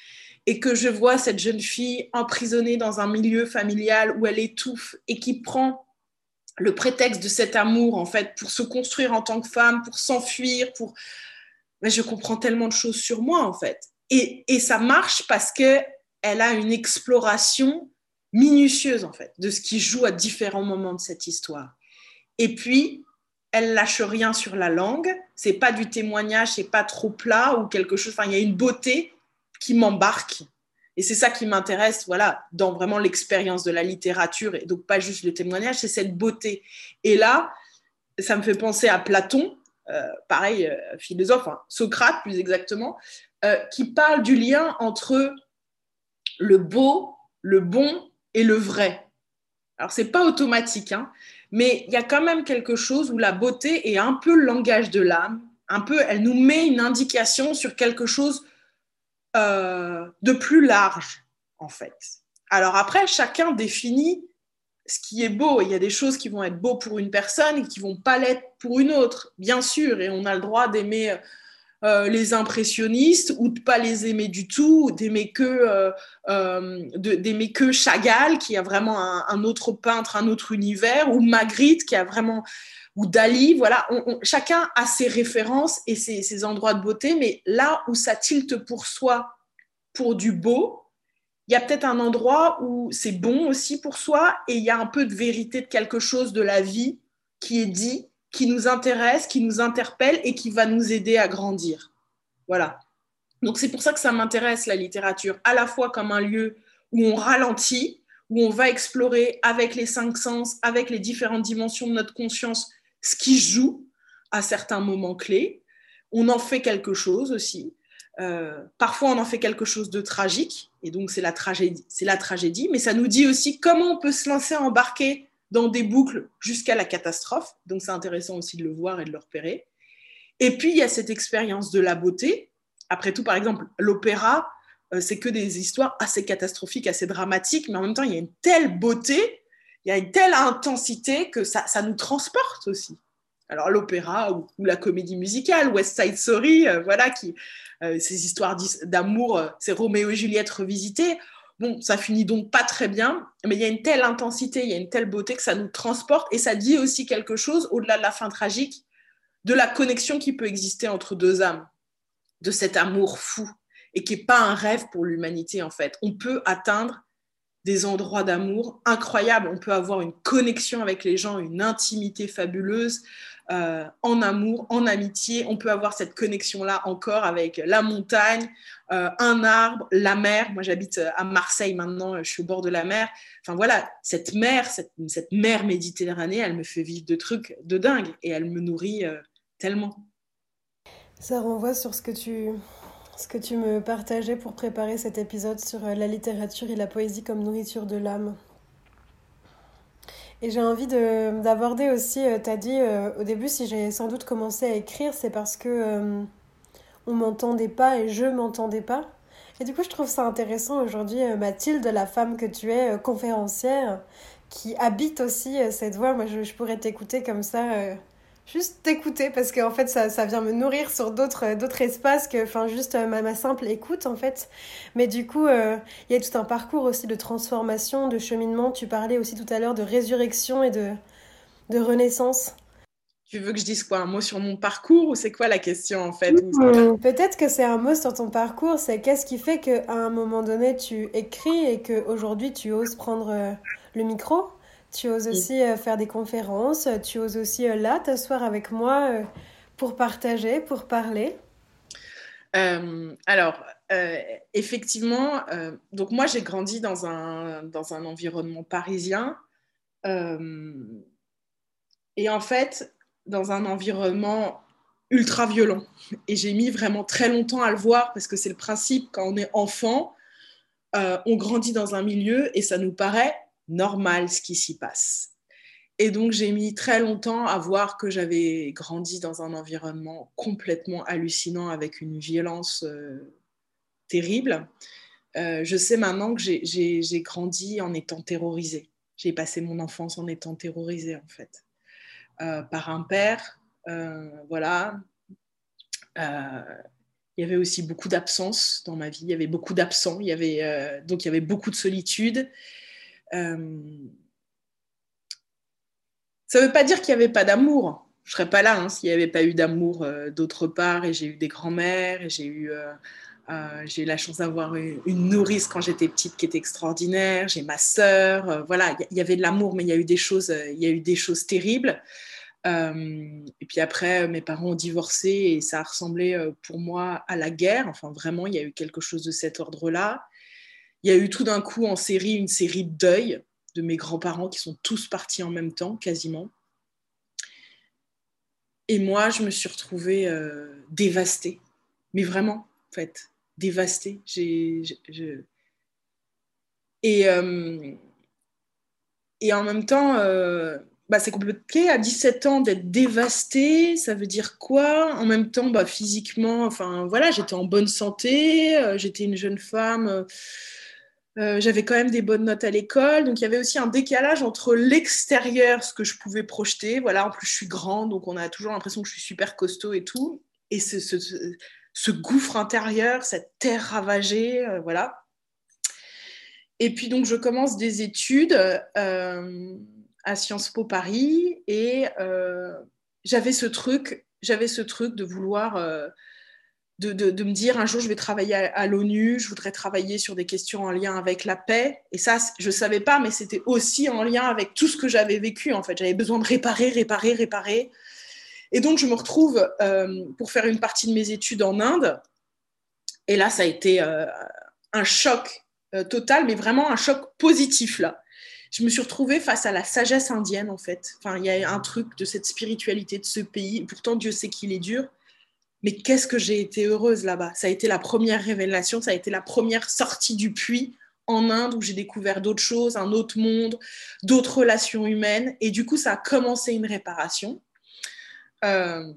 et que je vois cette jeune fille emprisonnée dans un milieu familial où elle étouffe et qui prend le prétexte de cet amour, en fait, pour se construire en tant que femme, pour s'enfuir, pour... Mais je comprends tellement de choses sur moi, en fait. Et, et ça marche parce qu'elle a une exploration minutieuse, en fait, de ce qui joue à différents moments de cette histoire. Et puis, elle lâche rien sur la langue. C'est pas du témoignage, c'est pas trop plat ou quelque chose. Enfin, il y a une beauté qui m'embarque. Et c'est ça qui m'intéresse, voilà, dans vraiment l'expérience de la littérature et donc pas juste le témoignage, c'est cette beauté. Et là, ça me fait penser à Platon, euh, pareil, euh, philosophe, Socrate plus exactement, euh, qui parle du lien entre le beau, le bon et le vrai. Alors, c'est pas automatique, hein, mais il y a quand même quelque chose où la beauté est un peu le langage de l'âme, un peu, elle nous met une indication sur quelque chose euh, de plus large, en fait. Alors après, chacun définit ce qui est beau. Il y a des choses qui vont être beaux pour une personne et qui vont pas l'être pour une autre, bien sûr. Et on a le droit d'aimer euh, les impressionnistes ou de pas les aimer du tout, d'aimer que, euh, d'aimer que Chagall, qui a vraiment un, autre peintre, un autre univers, ou Magritte, qui a vraiment ou Dali, voilà, chacun a ses références et ses, ses, endroits de beauté, mais là où ça tilte pour soi, pour du beau, il y a peut-être un endroit où c'est bon aussi pour soi et il y a un peu de vérité de quelque chose de la vie qui est dit qui nous intéresse, qui nous interpelle et qui va nous aider à grandir. Voilà. Donc c'est pour ça que ça m'intéresse la littérature, à la fois comme un lieu où on ralentit, où on va explorer avec les cinq sens, avec les différentes dimensions de notre conscience, ce qui joue à certains moments clés. On en fait quelque chose aussi. Euh, parfois, on en fait quelque chose de tragique, et donc c'est la tragédie, c'est la tragédie. Mais ça nous dit aussi comment on peut se lancer à embarquer dans des boucles jusqu'à la catastrophe. Donc c'est intéressant aussi de le voir et de le repérer. Et puis il y a cette expérience de la beauté. Après tout, par exemple, l'opéra, euh, c'est que des histoires assez catastrophiques, assez dramatiques, mais en même temps, il y a une telle beauté, il y a une telle intensité que ça, nous transporte aussi. Alors l'opéra ou, la comédie musicale, West Side Story, euh, voilà, qui, euh, ces histoires d'amour, c'est Roméo et Juliette revisitées. Bon, ça finit donc pas très bien, mais il y a une telle intensité, il y a une telle beauté que ça nous transporte et ça dit aussi quelque chose, au-delà de la fin tragique, de la connexion qui peut exister entre deux âmes, de cet amour fou et qui n'est pas un rêve pour l'humanité en fait. On peut atteindre des endroits d'amour incroyables, on peut avoir une connexion avec les gens, une intimité fabuleuse, euh, en amour, en amitié. On peut avoir cette connexion-là encore avec la montagne, euh, un arbre, la mer. Moi, j'habite euh, à Marseille maintenant, je suis au bord de la mer. Enfin voilà, cette mer, cette, mer Méditerranée, elle me fait vivre de trucs de dingue et elle me nourrit tellement. Ça renvoie sur ce que tu ce que tu me partageais pour préparer cet épisode sur la littérature et la poésie comme nourriture de l'âme. Et j'ai envie d'aborder aussi, euh, tu as dit euh, au début, si j'ai sans doute commencé à écrire, c'est parce que euh, on m'entendait pas et je m'entendais pas. Et du coup, je trouve ça intéressant aujourd'hui, Mathilde, la femme que tu es, conférencière, qui habite aussi cette voix. Moi, je pourrais t'écouter comme ça juste t'écouter parce qu'en fait ça, ça, vient me nourrir sur d'autres d'autres espaces que enfin juste euh, ma, ma, simple écoute en fait. Mais du coup euh, il y a tout un parcours aussi de transformation de cheminement. Tu parlais aussi tout à l'heure de résurrection et de de renaissance. Tu veux que je dise quoi un mot sur mon parcours ou c'est quoi la question en fait? Peut-être que c'est un mot sur ton parcours c'est qu'est-ce qui fait qu'à un moment donné tu écris et qu'aujourd'hui tu oses prendre euh, le micro? Tu oses aussi euh, faire des conférences, tu oses aussi euh, là t'asseoir avec moi euh, pour partager, pour parler? alors, effectivement, donc moi j'ai grandi dans un, dans un environnement parisien et en fait dans un environnement ultra violent. Et j'ai mis vraiment très longtemps à le voir parce que c'est le principe quand on est enfant, on grandit dans un milieu et ça nous paraît normal ce qui s'y passe. Et donc j'ai mis très longtemps à voir que j'avais grandi dans un environnement complètement hallucinant avec une violence euh, terrible. Euh, je sais maintenant que j'ai grandi en étant terrorisée. J'ai passé mon enfance en étant terrorisée en fait. Euh, par un père, voilà. il y avait aussi beaucoup d'absence dans ma vie. Il y avait beaucoup d'absents. Il y avait donc il y avait beaucoup de solitude. Euh, Ça ne veut pas dire qu'il n'y avait pas d'amour. Je ne serais pas là hein, s'il n'y avait pas eu d'amour euh, d'autre part. Et j'ai eu des grands-mères, j'ai eu, euh, j'ai eu la chance d'avoir une, nourrice quand j'étais petite qui était extraordinaire. J'ai ma sœur. voilà, il y, avait de l'amour, mais il y a eu des choses, y a eu des choses terribles. et puis après, mes parents ont divorcé et ça a ressemblé pour moi à la guerre. Enfin, vraiment, il y a eu quelque chose de cet ordre-là. Il y a eu tout d'un coup en série une série de deuil de mes grands-parents qui sont tous partis en même temps, quasiment. Et moi, je me suis retrouvée euh, dévastée. Mais vraiment, en fait, dévastée. J'ai, Et, euh, et en même temps, euh, bah, c'est compliqué à 17 ans d'être dévastée. Ça veut dire quoi? En même temps, bah, physiquement, enfin voilà, j'étais en bonne santé, j'étais une jeune femme euh, j'avais quand même des bonnes notes à l'école, donc il y avait aussi un décalage entre l'extérieur, ce que je pouvais projeter. Voilà, en plus je suis grande, donc on a toujours l'impression que je suis super costaud et tout. Et ce, gouffre intérieur, cette terre ravagée, euh, voilà. Et puis donc je commence des études euh, à Sciences Po Paris et j'avais ce truc, j'avais ce truc de vouloir de, me dire un jour je vais travailler à, l'ONU, je voudrais travailler sur des questions en lien avec la paix. Et ça, je ne savais pas, mais c'était aussi en lien avec tout ce que j'avais vécu. En fait, j'avais besoin de réparer, réparer, réparer. Et donc, je me retrouve euh, pour faire une partie de mes études en Inde. Et là, ça a été euh, un choc euh, total, mais vraiment un choc positif là. Je me suis retrouvée face à la sagesse indienne, en fait. Enfin, il y a un truc de cette spiritualité de ce pays. Pourtant, Dieu sait qu'il est dur mais qu'est-ce que j'ai été heureuse là-bas? Ça a été la première révélation, ça a été la première sortie du puits en Inde où j'ai découvert d'autres choses, un autre monde, d'autres relations humaines. Et du coup, ça a commencé une réparation. Euh,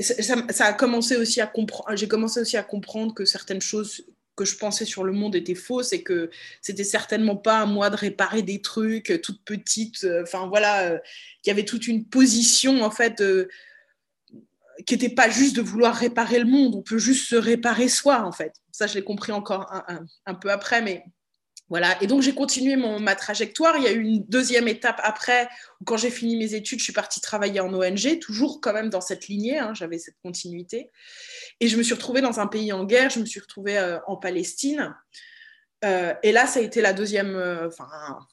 ça, a commencé aussi à comprendre, j'ai commencé aussi à comprendre que certaines choses que je pensais sur le monde étaient fausses et que c'était certainement pas à moi de réparer des trucs toutes petites. Enfin voilà, euh, il y avait toute une position en fait qui n'était pas juste de vouloir réparer le monde, on peut juste se réparer soi, en fait. Ça, je l'ai compris encore un, peu après, mais voilà. Et donc, j'ai continué mon, ma trajectoire. Il y a eu une deuxième étape après, où quand j'ai fini mes études, je suis partie travailler en ONG, toujours quand même dans cette lignée, hein, j'avais cette continuité. Et je me suis retrouvée dans un pays en guerre, je me suis retrouvée euh, en Palestine. Euh, et là, ça a été la deuxième, euh, enfin,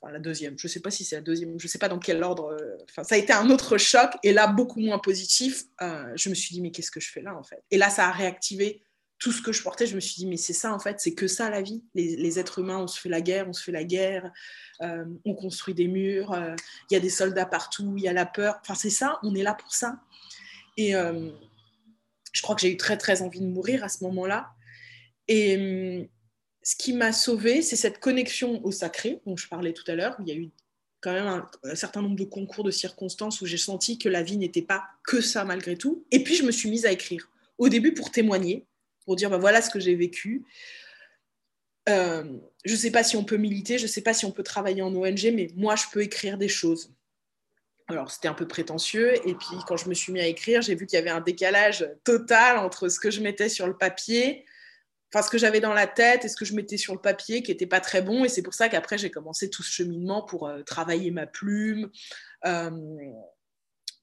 la deuxième, je ne sais pas si c'est la deuxième, je ne sais pas dans quel ordre, euh, enfin, ça a été un autre choc, et là, beaucoup moins positif. je me suis dit, mais qu'est-ce que je fais là, en fait? Et là, ça a réactivé tout ce que je portais. Je me suis dit, mais c'est ça, en fait, c'est que ça, la vie. Les, êtres humains, on se fait la guerre, on se fait la guerre, on construit des murs, il y a des soldats partout, il y a la peur. Enfin, c'est ça, on est là pour ça. Et je crois que j'ai eu très, très envie de mourir à ce moment-là. Et ce qui m'a sauvée, c'est cette connexion au sacré dont je parlais tout à l'heure. Il y a eu quand même un, certain nombre de concours de circonstances où j'ai senti que la vie n'était pas que ça malgré tout. Et puis je me suis mise à écrire. Au début pour témoigner, pour dire bah, voilà ce que j'ai vécu. Euh, je ne sais pas si on peut militer, je ne sais pas si on peut travailler en ONG, mais moi je peux écrire des choses. Alors c'était un peu prétentieux, et puis quand je me suis mis à écrire, j'ai vu qu'il y avait un décalage total entre ce que je mettais sur le papier, enfin, ce que j'avais dans la tête et ce que je mettais sur le papier qui n'était pas très bon. Et c'est pour ça qu'après, j'ai commencé tout ce cheminement pour euh, travailler ma plume. Euh,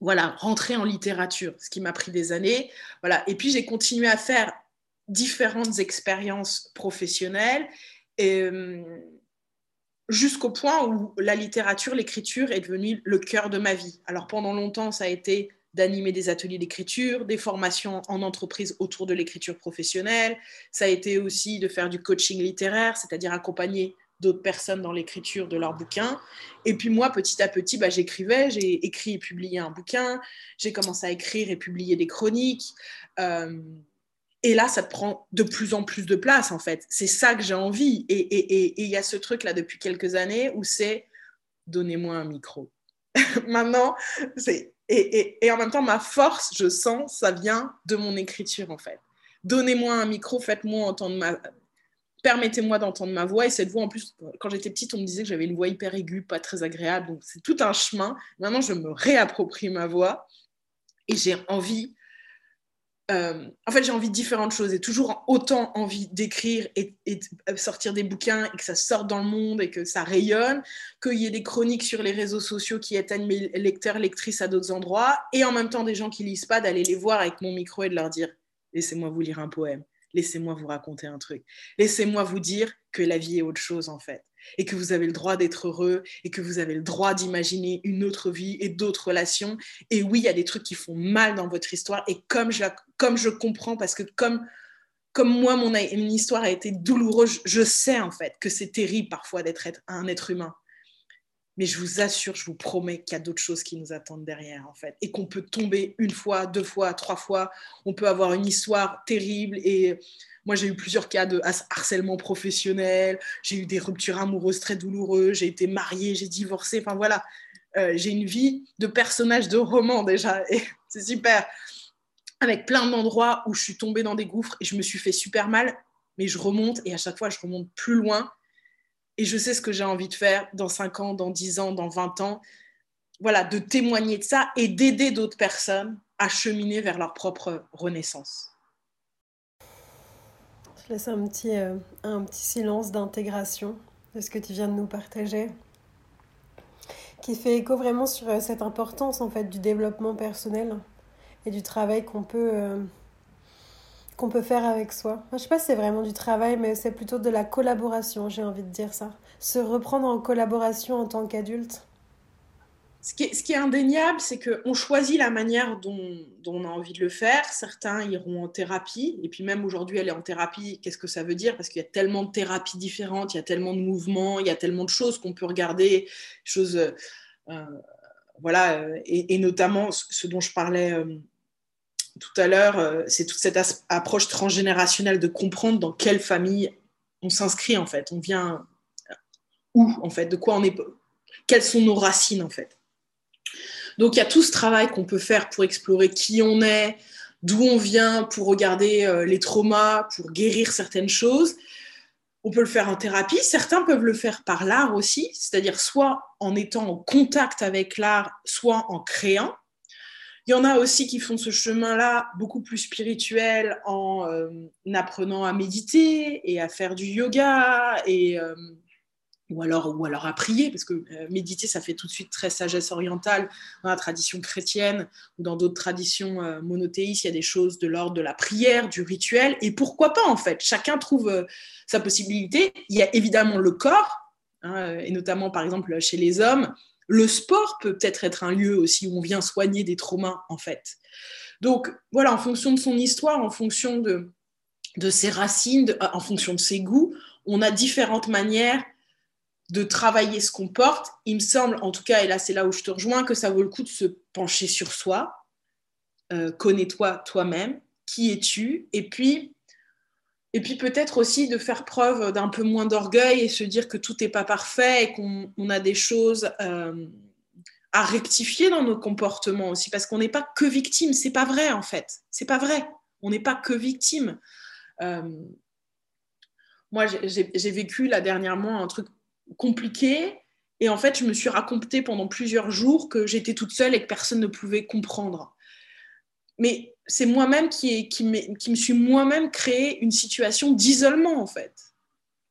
voilà, rentrer en littérature, ce qui m'a pris des années. Voilà. Et puis, j'ai continué à faire différentes expériences professionnelles. Et, euh, jusqu'au point où la littérature, l'écriture est devenue le cœur de ma vie. Alors pendant longtemps, ça a été d'animer des ateliers d'écriture, des formations en entreprise autour de l'écriture professionnelle. Ça a été aussi de faire du coaching littéraire, c'est-à-dire accompagner d'autres personnes dans l'écriture de leurs bouquins. Et puis moi, petit à petit, bah, j'écrivais, j'ai écrit et publié un bouquin, j'ai commencé à écrire et publier des chroniques. Euh, et là, ça prend de plus en plus de place, en fait. C'est ça que j'ai envie. Et il y a ce truc-là depuis quelques années où c'est donnez-moi un micro. [laughs] Maintenant, c'est et, en même temps, ma force, je sens, ça vient de mon écriture, en fait. Donnez-moi un micro, faites-moi entendre ma... Permettez-moi d'entendre ma voix. Et cette voix, en plus, quand j'étais petite, on me disait que j'avais une voix hyper aiguë, pas très agréable. Donc, c'est tout un chemin. Maintenant, je me réapproprie ma voix. Et j'ai envie euh, en fait, j'ai envie de différentes choses et toujours autant envie d'écrire et, de sortir des bouquins et que ça sorte dans le monde et que ça rayonne, qu'il y ait des chroniques sur les réseaux sociaux qui éteignent mes lecteurs, lectrices à d'autres endroits et en même temps des gens qui lisent pas, d'aller les voir avec mon micro et de leur dire laissez-moi vous lire un poème, laissez-moi vous raconter un truc, laissez-moi vous dire que la vie est autre chose en fait et que vous avez le droit d'être heureux et que vous avez le droit d'imaginer une autre vie et d'autres relations. Et oui, il y a des trucs qui font mal dans votre histoire et comme je, comme je comprends, parce que comme, comme moi, mon, mon histoire a été douloureuse, je sais en fait que c'est terrible parfois d'être un être humain. Mais je vous assure, je vous promets qu'il y a d'autres choses qui nous attendent derrière, en fait. Et qu'on peut tomber une fois, deux fois, trois fois. On peut avoir une histoire terrible et moi, j'ai eu plusieurs cas de harcèlement professionnel, j'ai eu des ruptures amoureuses très douloureuses, j'ai été mariée, j'ai divorcé, enfin voilà. Euh, j'ai une vie de personnage de roman déjà, [laughs] et c'est super. Avec plein d'endroits où je suis tombée dans des gouffres et je me suis fait super mal, mais je remonte et à chaque fois, je remonte plus loin. Et je sais ce que j'ai envie de faire dans 5 ans, dans 10 ans, dans 20 ans. Voilà, de témoigner de ça et d'aider d'autres personnes à cheminer vers leur propre renaissance laisse un petit, euh, un petit silence d'intégration de ce que tu viens de nous partager, qui fait écho vraiment sur euh, cette importance en fait du développement personnel et du travail qu'on peut, euh, peut faire avec soi. Je sais pas si c'est vraiment du travail, mais c'est plutôt de la collaboration, j'ai envie de dire ça. Se reprendre en collaboration en tant qu'adulte ce qui, est, indéniable, c'est qu'on choisit la manière dont, on a envie de le faire. Certains iront en thérapie, et puis même aujourd'hui, elle est en thérapie. Qu'est-ce que ça veut dire? Parce qu'il y a tellement de thérapies différentes, il y a tellement de mouvements, il y a tellement de choses qu'on peut regarder, choses, euh, euh, voilà, et, notamment ce dont je parlais euh, tout à l'heure, c'est toute cette approche transgénérationnelle de comprendre dans quelle famille on s'inscrit en fait, on vient où en fait, de quoi on est, quelles sont nos racines en fait? Donc il y a tout ce travail qu'on peut faire pour explorer qui on est, d'où on vient, pour regarder euh, les traumas, pour guérir certaines choses. On peut le faire en thérapie, certains peuvent le faire par l'art aussi, c'est-à-dire soit en étant en contact avec l'art, soit en créant. Il y en a aussi qui font ce chemin-là beaucoup plus spirituel en euh, apprenant à méditer et à faire du yoga et euh, ou alors, ou alors à prier, parce que euh, méditer, ça fait tout de suite très sagesse orientale dans la tradition chrétienne ou dans d'autres traditions euh, monothéistes, il y a des choses de l'ordre de la prière, du rituel, et pourquoi pas en fait? Chacun trouve euh, sa possibilité. Il y a évidemment le corps, hein, et notamment par exemple chez les hommes, le sport peut peut-être être un lieu aussi où on vient soigner des traumas en fait. Donc voilà, en fonction de son histoire, en fonction de, de ses racines, en fonction de ses goûts, on a différentes manières de travailler ce qu'on porte, il me semble, en tout cas, et là c'est là où je te rejoins, que ça vaut le coup de se pencher sur soi, euh, connais-toi toi-même, qui es-tu, et puis, et puis peut-être aussi de faire preuve d'un peu moins d'orgueil et se dire que tout n'est pas parfait et qu'on a des choses euh, à rectifier dans nos comportements aussi, parce qu'on n'est pas que victime, c'est pas vrai en fait, c'est pas vrai, on n'est pas que victime. Euh, moi, j'ai vécu là dernièrement un truc compliqué. Et en fait, je me suis raconté pendant plusieurs jours que j'étais toute seule et que personne ne pouvait comprendre. Mais c'est moi-même qui, qui, qui me suis moi-même créé une situation d'isolement, en fait.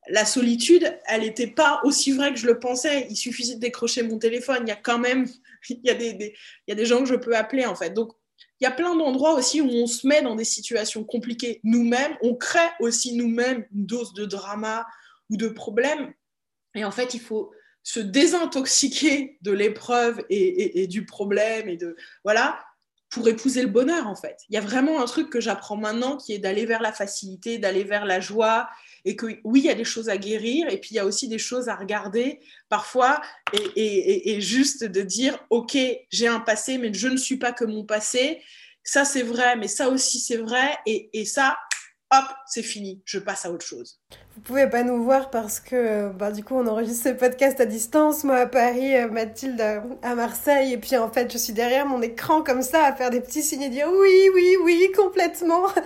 La solitude, elle n'était pas aussi vraie que je le pensais. Il suffisait de décrocher mon téléphone. Il y a quand même [laughs] il y a des, des, il y a des gens que je peux appeler, en fait. Donc, il y a plein d'endroits aussi où on se met dans des situations compliquées nous-mêmes. On crée aussi nous-mêmes une dose de drama ou de problèmes et en fait, il faut se désintoxiquer de l'épreuve et, du problème et de voilà pour épouser le bonheur en fait. Il y a vraiment un truc que j'apprends maintenant qui est d'aller vers la facilité, d'aller vers la joie et que oui, il y a des choses à guérir et puis il y a aussi des choses à regarder parfois et, et juste de dire ok, j'ai un passé mais je ne suis pas que mon passé. Ça c'est vrai, mais ça aussi c'est vrai et ça hop, c'est fini, je passe à autre chose. Vous pouvez pas nous voir parce que bah, du coup on enregistre ce podcast à distance, moi à Paris, euh, Mathilde à Marseille, et puis en fait je suis derrière mon écran comme ça à faire des petits signes et dire oui, oui, oui, complètement. [laughs]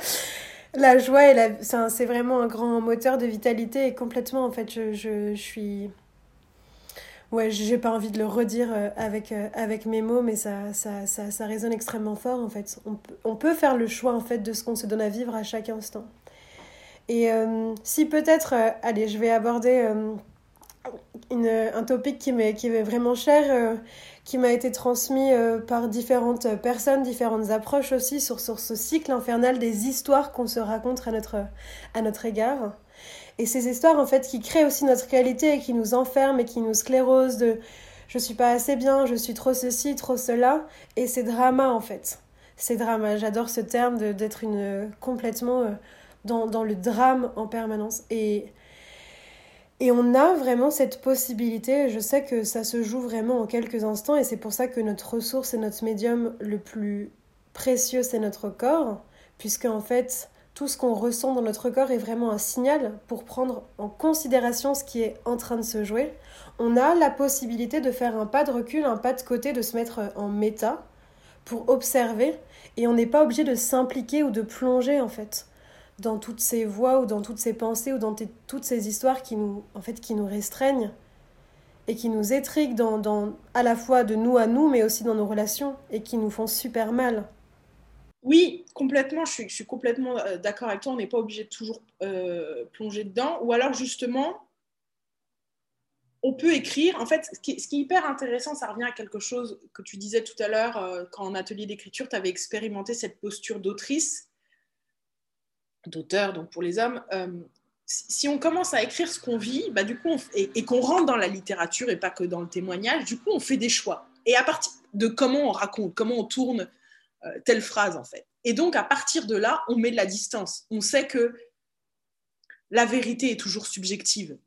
La joie, la... c'est vraiment un grand moteur de vitalité et complètement en fait je, je, je suis ouais, j'ai pas envie de le redire euh, avec, euh, avec mes mots, mais ça, ça, ça, ça résonne extrêmement fort en fait. On, peut faire le choix en fait de ce qu'on se donne à vivre à chaque instant. Et euh, si peut-être, allez, je vais aborder une, un topic qui m'est, qui m'est vraiment cher, qui m'a été transmis par différentes personnes, différentes approches aussi sur, sur ce cycle infernal des histoires qu'on se raconte à notre, à notre égard. Et ces histoires, en fait, qui créent aussi notre réalité et qui nous enferment et qui nous sclérosent de je suis pas assez bien, je suis trop ceci, trop cela. Et c'est drama, en fait. C'est drama. J'adore ce terme d'être une complètement euh, dans, dans, le drame en permanence. Et, et on a vraiment cette possibilité. Je sais que ça se joue vraiment en quelques instants. Et c'est pour ça que notre ressource et notre médium le plus précieux, c'est notre corps. Puisque, en fait, tout ce qu'on ressent dans notre corps est vraiment un signal pour prendre en considération ce qui est en train de se jouer. On a la possibilité de faire un pas de recul, un pas de côté, de se mettre en méta pour observer et on n'est pas obligé de s'impliquer ou de plonger en fait dans toutes ces voix ou dans toutes ces pensées ou dans toutes ces histoires qui nous en fait qui nous restreignent et qui nous étriquent dans, à la fois de nous à nous mais aussi dans nos relations et qui nous font super mal. Oui, complètement. Je suis, complètement euh, d'accord avec toi. On n'est pas obligé de toujours euh, plonger dedans. Ou alors, justement, on peut écrire. En fait, ce qui, est, hyper intéressant, ça revient à quelque chose que tu disais tout à l'heure euh, quand en atelier d'écriture, tu avais expérimenté cette posture d'autrice, d'auteur, donc pour les hommes. si on commence à écrire ce qu'on vit, bah, du coup, et, qu'on rentre dans la littérature et pas que dans le témoignage, du coup, on fait des choix. Et à partir de comment on raconte, comment on tourne telle phrase en fait. Et donc à partir de là, on met de la distance. On sait que la vérité est toujours subjective.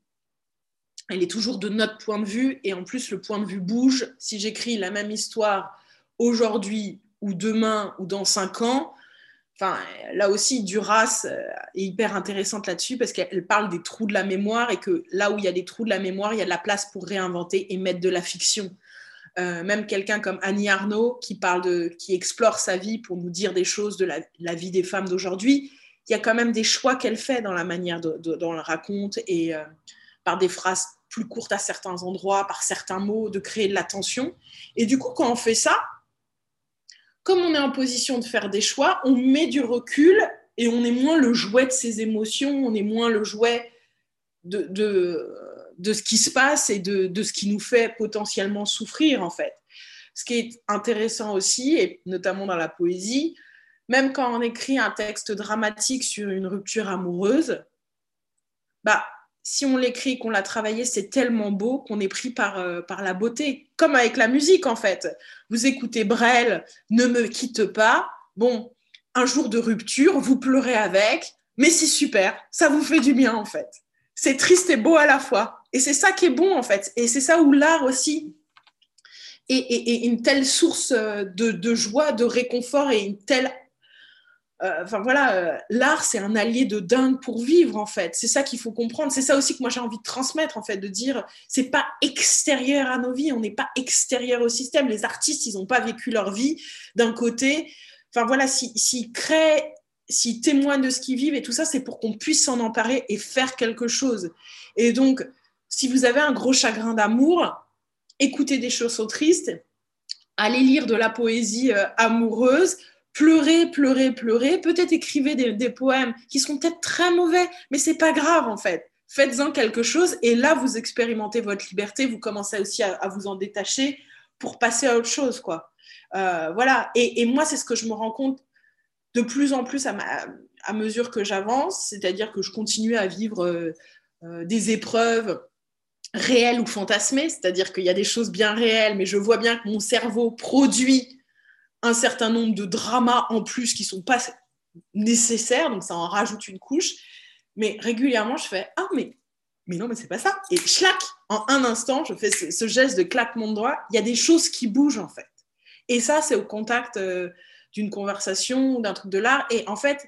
Elle est toujours de notre point de vue et en plus le point de vue bouge. Si j'écris la même histoire aujourd'hui ou demain ou dans cinq ans, enfin là aussi Duras euh, est hyper intéressante là-dessus parce qu'elle parle des trous de la mémoire et que là où il y a des trous de la mémoire, il y a de la place pour réinventer et mettre de la fiction. Euh, même quelqu'un comme Annie Arnaud qui explore sa vie pour nous dire des choses de la, vie des femmes d'aujourd'hui. Il y a quand même des choix qu'elle fait dans la manière dont elle raconte et euh, par des phrases plus courtes à certains endroits, par certains mots, de créer de la tension. Et du coup, quand on fait ça, comme on est en position de faire des choix, on met du recul et on est moins le jouet de ses émotions, on est moins le jouet de de ce qui se passe et de, ce qui nous fait potentiellement souffrir, en fait. Ce qui est intéressant aussi, et notamment dans la poésie, même quand on écrit un texte dramatique sur une rupture amoureuse, bah, si on l'écrit, qu'on l'a travaillé, c'est tellement beau qu'on est pris par, euh, par la beauté. Comme avec la musique, en fait. Vous écoutez Brel, Ne me quitte pas. Bon, un jour de rupture, vous pleurez avec, mais c'est super, ça vous fait du bien, en fait. C'est triste et beau à la fois. Et c'est ça qui est bon, en fait. Et c'est ça où l'art aussi est, une telle source euh, de, joie, de réconfort et une telle. Euh, enfin voilà, euh, l'art, c'est un allié de dingue pour vivre, en fait. C'est ça qu'il faut comprendre. C'est ça aussi que moi j'ai envie de transmettre, en fait, de dire c'est pas extérieur à nos vies, on n'est pas extérieur au système. Les artistes, ils n'ont pas vécu leur vie d'un côté. Enfin voilà, s'ils créent s'ils témoignent de ce qu'ils vivent et tout ça, c'est pour qu'on puisse s'en emparer et faire quelque chose. Et donc, si vous avez un gros chagrin d'amour, écoutez des chansons tristes, allez lire de la poésie euh, amoureuse, pleurez, pleurez, pleurez, peut-être écrivez des, poèmes qui sont peut-être très mauvais, mais c'est pas grave en fait. Faites-en quelque chose et là vous expérimentez votre liberté, vous commencez aussi à, vous en détacher pour passer à autre chose quoi. Euh, voilà. Et, moi c'est ce que je me rends compte de plus en plus à, mesure que j'avance, c'est-à-dire que je continue à vivre euh, des épreuves réel ou fantasmé, c'est-à-dire qu'il y a des choses bien réelles, mais je vois bien que mon cerveau produit un certain nombre de dramas en plus qui sont pas nécessaires, donc ça en rajoute une couche. Mais régulièrement, je fais ah mais mais non mais c'est pas ça. Et clac, en un instant, je fais ce, geste de claquement de doigt. Il y a des choses qui bougent en fait. Et ça, c'est au contact euh, d'une conversation, d'un truc de l'art. Et en fait,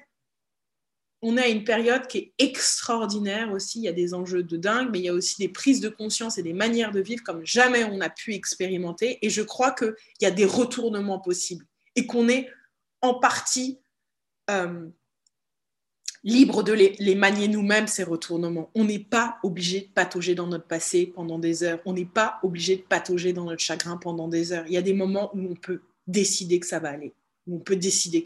on a une période qui est extraordinaire aussi. Il y a des enjeux de dingue, mais il y a aussi des prises de conscience et des manières de vivre comme jamais on a pu expérimenter. Et je crois qu'il y a des retournements possibles et qu'on est en partie euh, libre de les, manier nous-mêmes, ces retournements. On n'est pas obligé de patauger dans notre passé pendant des heures. On n'est pas obligé de patauger dans notre chagrin pendant des heures. Il y a des moments où on peut décider que ça va aller, on peut décider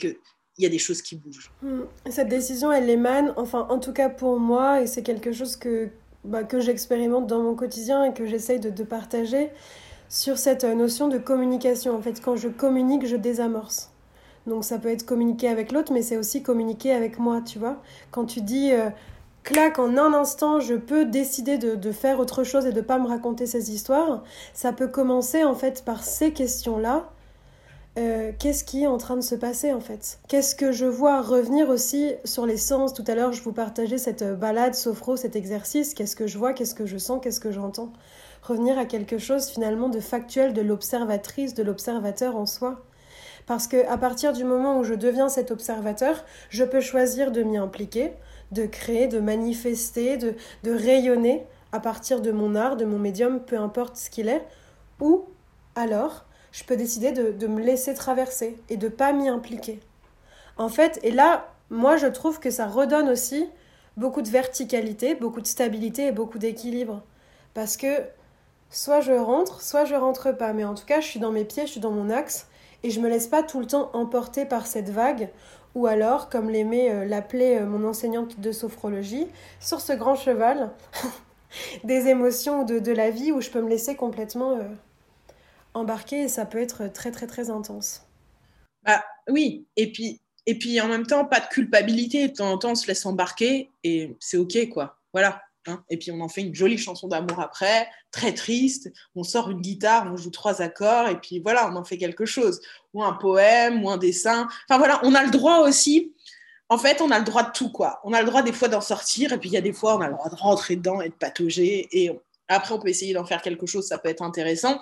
qu'il y a des choses qui bougent. Hmm. Cette décision, elle émane, enfin en tout cas pour moi, et c'est quelque chose que, bah, que j'expérimente dans mon quotidien et que j'essaye de, de partager sur cette notion de communication. En fait, quand je communique, je désamorce. Donc ça peut être communiquer avec l'autre, mais c'est aussi communiquer avec moi, tu vois. Quand tu dis, euh, clac, en un instant, je peux décider de, faire autre chose et de pas me raconter ces histoires, ça peut commencer en fait par ces questions-là. Euh, qu'est-ce qui est en train de se passer en fait? Qu'est-ce que je vois revenir aussi sur les sens Tout à l'heure, je vous partageais cette balade sophro, cet exercice. Qu'est-ce que je vois? Qu'est-ce que je sens? Qu'est-ce que j'entends? Revenir à quelque chose finalement de factuel de l'observatrice, de l'observateur en soi. Parce que à partir du moment où je deviens cet observateur, je peux choisir de m'y impliquer, de créer, de manifester, de, de rayonner à partir de mon art, de mon médium, peu importe ce qu'il est, ou alors je peux décider de, de me laisser traverser et de pas m'y impliquer. En fait, et là, moi je trouve que ça redonne aussi beaucoup de verticalité, beaucoup de stabilité et beaucoup d'équilibre. Parce que soit je rentre, soit je rentre pas. Mais en tout cas, je suis dans mes pieds, je suis dans mon axe et je me laisse pas tout le temps emporter par cette vague ou alors, comme l'aimait euh, l'appeler euh, mon enseignante de sophrologie, sur ce grand cheval [laughs] des émotions ou de, la vie où je peux me laisser complètement euh, embarquer ça peut être très très très intense. Bah oui, et puis et puis en même temps pas de culpabilité, de temps en temps on se laisse embarquer et c'est ok quoi. Voilà. Hein. et puis on en fait une jolie chanson d'amour après, très triste. On sort une guitare, on joue trois accords, et puis voilà, on en fait quelque chose. Ou un poème, ou un dessin. Enfin voilà, on a le droit aussi. En fait, on a le droit de tout, quoi. On a le droit des fois d'en sortir, et puis il y a des fois, on a le droit de rentrer dedans et de patauger. Et après, on peut essayer d'en faire quelque chose, ça peut être intéressant.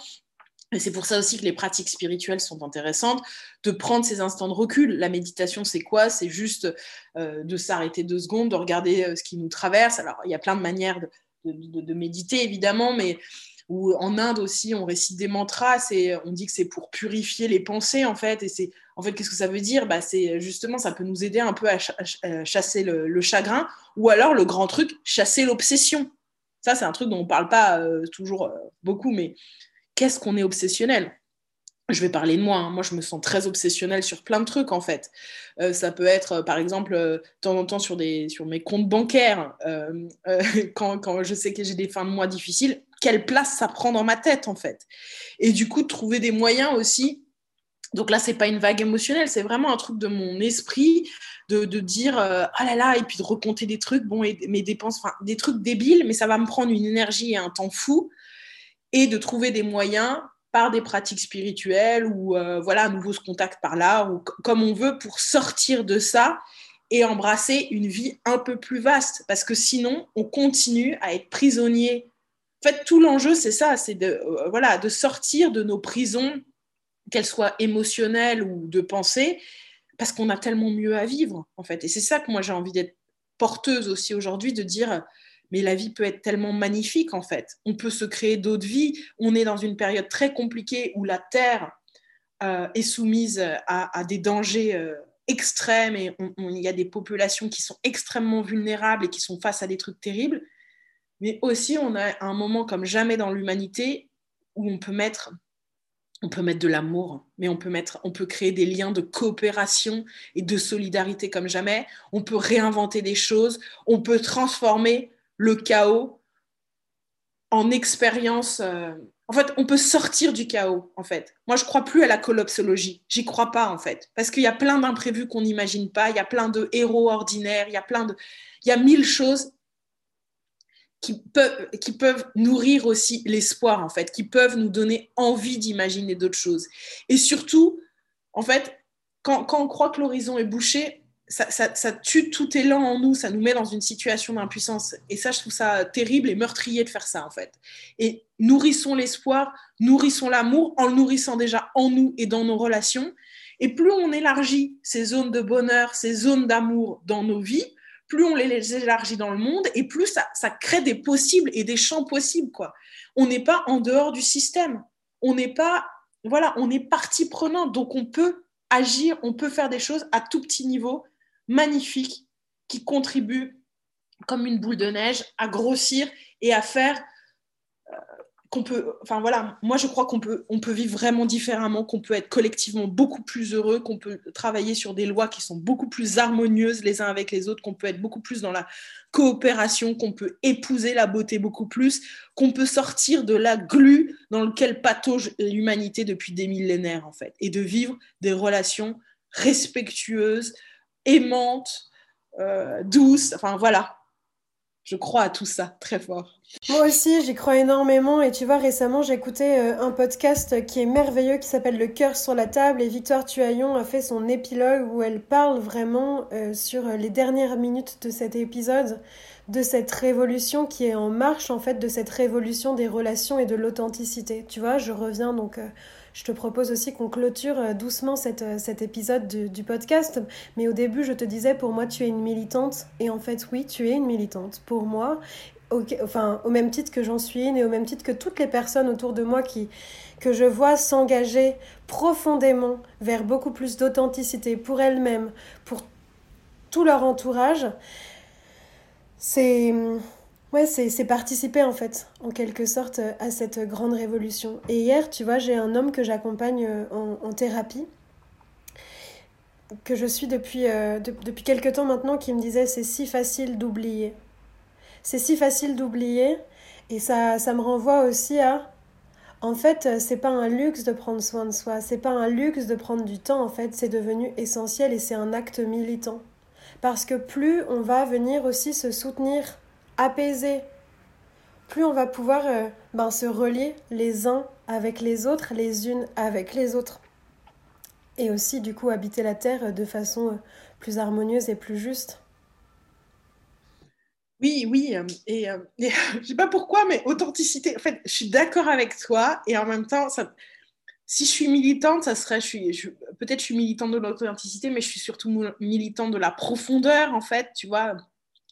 Et c'est pour ça aussi que les pratiques spirituelles sont intéressantes, de prendre ces instants de recul. La méditation, c'est quoi? C'est juste euh, de s'arrêter deux secondes, de regarder euh, ce qui nous traverse. Alors, il y a plein de manières de, méditer, évidemment, mais en Inde aussi, on récite des mantras, on dit que c'est pour purifier les pensées, en fait. Et c'est, en fait, qu'est-ce que ça veut dire? Bah, C'est justement, ça peut nous aider un peu à, chasser le, chagrin, ou alors le grand truc, chasser l'obsession. Ça, c'est un truc dont on ne parle pas euh, toujours beaucoup, mais qu'est-ce qu'on est obsessionnel? Je vais parler de moi. Hein. Moi, je me sens très obsessionnelle sur plein de trucs, en fait. Euh, ça peut être, euh, par exemple, euh, de temps en temps sur, mes comptes bancaires, [laughs] quand, je sais que j'ai des fins de mois difficiles, quelle place ça prend dans ma tête, en fait? Et du coup, trouver des moyens aussi. Donc là, c'est pas une vague émotionnelle, c'est vraiment un truc de mon esprit, de, dire ah là là, et puis de recompter des trucs, bon, mes dépenses, des trucs débiles, mais ça va me prendre une énergie et un temps fou et de trouver des moyens par des pratiques spirituelles ou euh, voilà, un nouveau contact par là, ou comme on veut, pour sortir de ça et embrasser une vie un peu plus vaste. Parce que sinon, on continue à être prisonnier. En fait, tout l'enjeu, c'est ça, c'est de, euh, voilà, de sortir de nos prisons, qu'elles soient émotionnelles ou de pensée, parce qu'on a tellement mieux à vivre, en fait. Et c'est ça que moi, j'ai envie d'être porteuse aussi aujourd'hui, de dire mais la vie peut être tellement magnifique en fait. On peut se créer d'autres vies. On est dans une période très compliquée où la Terre euh, est soumise à, des dangers euh, extrêmes et il y a des populations qui sont extrêmement vulnérables et qui sont face à des trucs terribles. Mais aussi, on a un moment comme jamais dans l'humanité où on peut mettre de l'amour, mais on peut, mettre, on peut créer des liens de coopération et de solidarité comme jamais. On peut réinventer des choses, on peut transformer le chaos en expérience. Euh, en fait, on peut sortir du chaos, en fait. Moi, je crois plus à la collapsologie. J'y crois pas, en fait. Parce qu'il y a plein d'imprévus qu'on n'imagine pas. Il y a plein de héros ordinaires. Il y a plein de... Il y a mille choses qui peuvent, qui peuvent nourrir aussi l'espoir, en fait, qui peuvent nous donner envie d'imaginer d'autres choses. Et surtout, en fait, quand, quand on croit que l'horizon est bouché, ça, tue tout élan en nous, ça nous met dans une situation d'impuissance. Et ça, je trouve ça terrible et meurtrier de faire ça, en fait. Et nourrissons l'espoir, nourrissons l'amour en le nourrissant déjà en nous et dans nos relations. Et plus on élargit ces zones de bonheur, ces zones d'amour dans nos vies, plus on les élargit dans le monde et plus ça, ça crée des possibles et des champs possibles, quoi. On n'est pas en dehors du système. On n'est pas, voilà, on est partie prenante. Donc on peut agir, on peut faire des choses à tout petit niveau magnifiques qui contribuent comme une boule de neige à grossir et à faire qu'on peut, enfin voilà, moi je crois qu'on peut, on peut vivre vraiment différemment, qu'on peut être collectivement beaucoup plus heureux, qu'on peut travailler sur des lois qui sont beaucoup plus harmonieuses les uns avec les autres, qu'on peut être beaucoup plus dans la coopération, qu'on peut épouser la beauté beaucoup plus, qu'on peut sortir de la glu dans lequel patauge l'humanité depuis des millénaires en fait, et de vivre des relations respectueuses, aimantes, euh, douces, enfin voilà, je crois à tout ça très fort. Moi aussi, j'y crois énormément. Et tu vois, récemment, j'ai écouté euh, un podcast qui est merveilleux, qui s'appelle Le cœur sur la table. Et Victoire Tuaillon a fait son épilogue où elle parle vraiment euh, sur les dernières minutes de cet épisode, de cette révolution qui est en marche, en fait, de cette révolution des relations et de l'authenticité. Tu vois, je reviens donc. Je te propose aussi qu'on clôture euh, doucement euh, cet épisode du, podcast. Mais au début, je te disais, pour moi, tu es une militante. Et en fait, oui, tu es une militante. Pour moi, au, enfin, au même titre que j'en suis une et au même titre que toutes les personnes autour de moi qui, que je vois s'engager profondément vers beaucoup plus d'authenticité pour elles-mêmes, pour tout leur entourage, c'est Ouais, c'est participer en fait, en quelque sorte, à cette grande révolution. Et hier, tu vois, j'ai un homme que j'accompagne euh, en, thérapie, que je suis depuis, euh, depuis quelques temps maintenant, qui me disait c'est si facile d'oublier. C'est si facile d'oublier, et ça, ça me renvoie aussi à. En fait, c'est pas un luxe de prendre soin de soi, c'est pas un luxe de prendre du temps, en fait, c'est devenu essentiel et c'est un acte militant. Parce que plus on va venir aussi se soutenir apaisé, plus on va pouvoir euh, ben, se relier les uns avec les autres, les unes avec les autres. Et aussi, du coup, habiter la Terre de façon euh, plus harmonieuse et plus juste. Oui, oui, euh, et, [laughs] je ne sais pas pourquoi, mais authenticité, en fait, je suis d'accord avec toi, et en même temps, si je suis militante, ça serait, je suis, peut-être je suis militante de l'authenticité, mais je suis surtout militante de la profondeur, en fait, tu vois,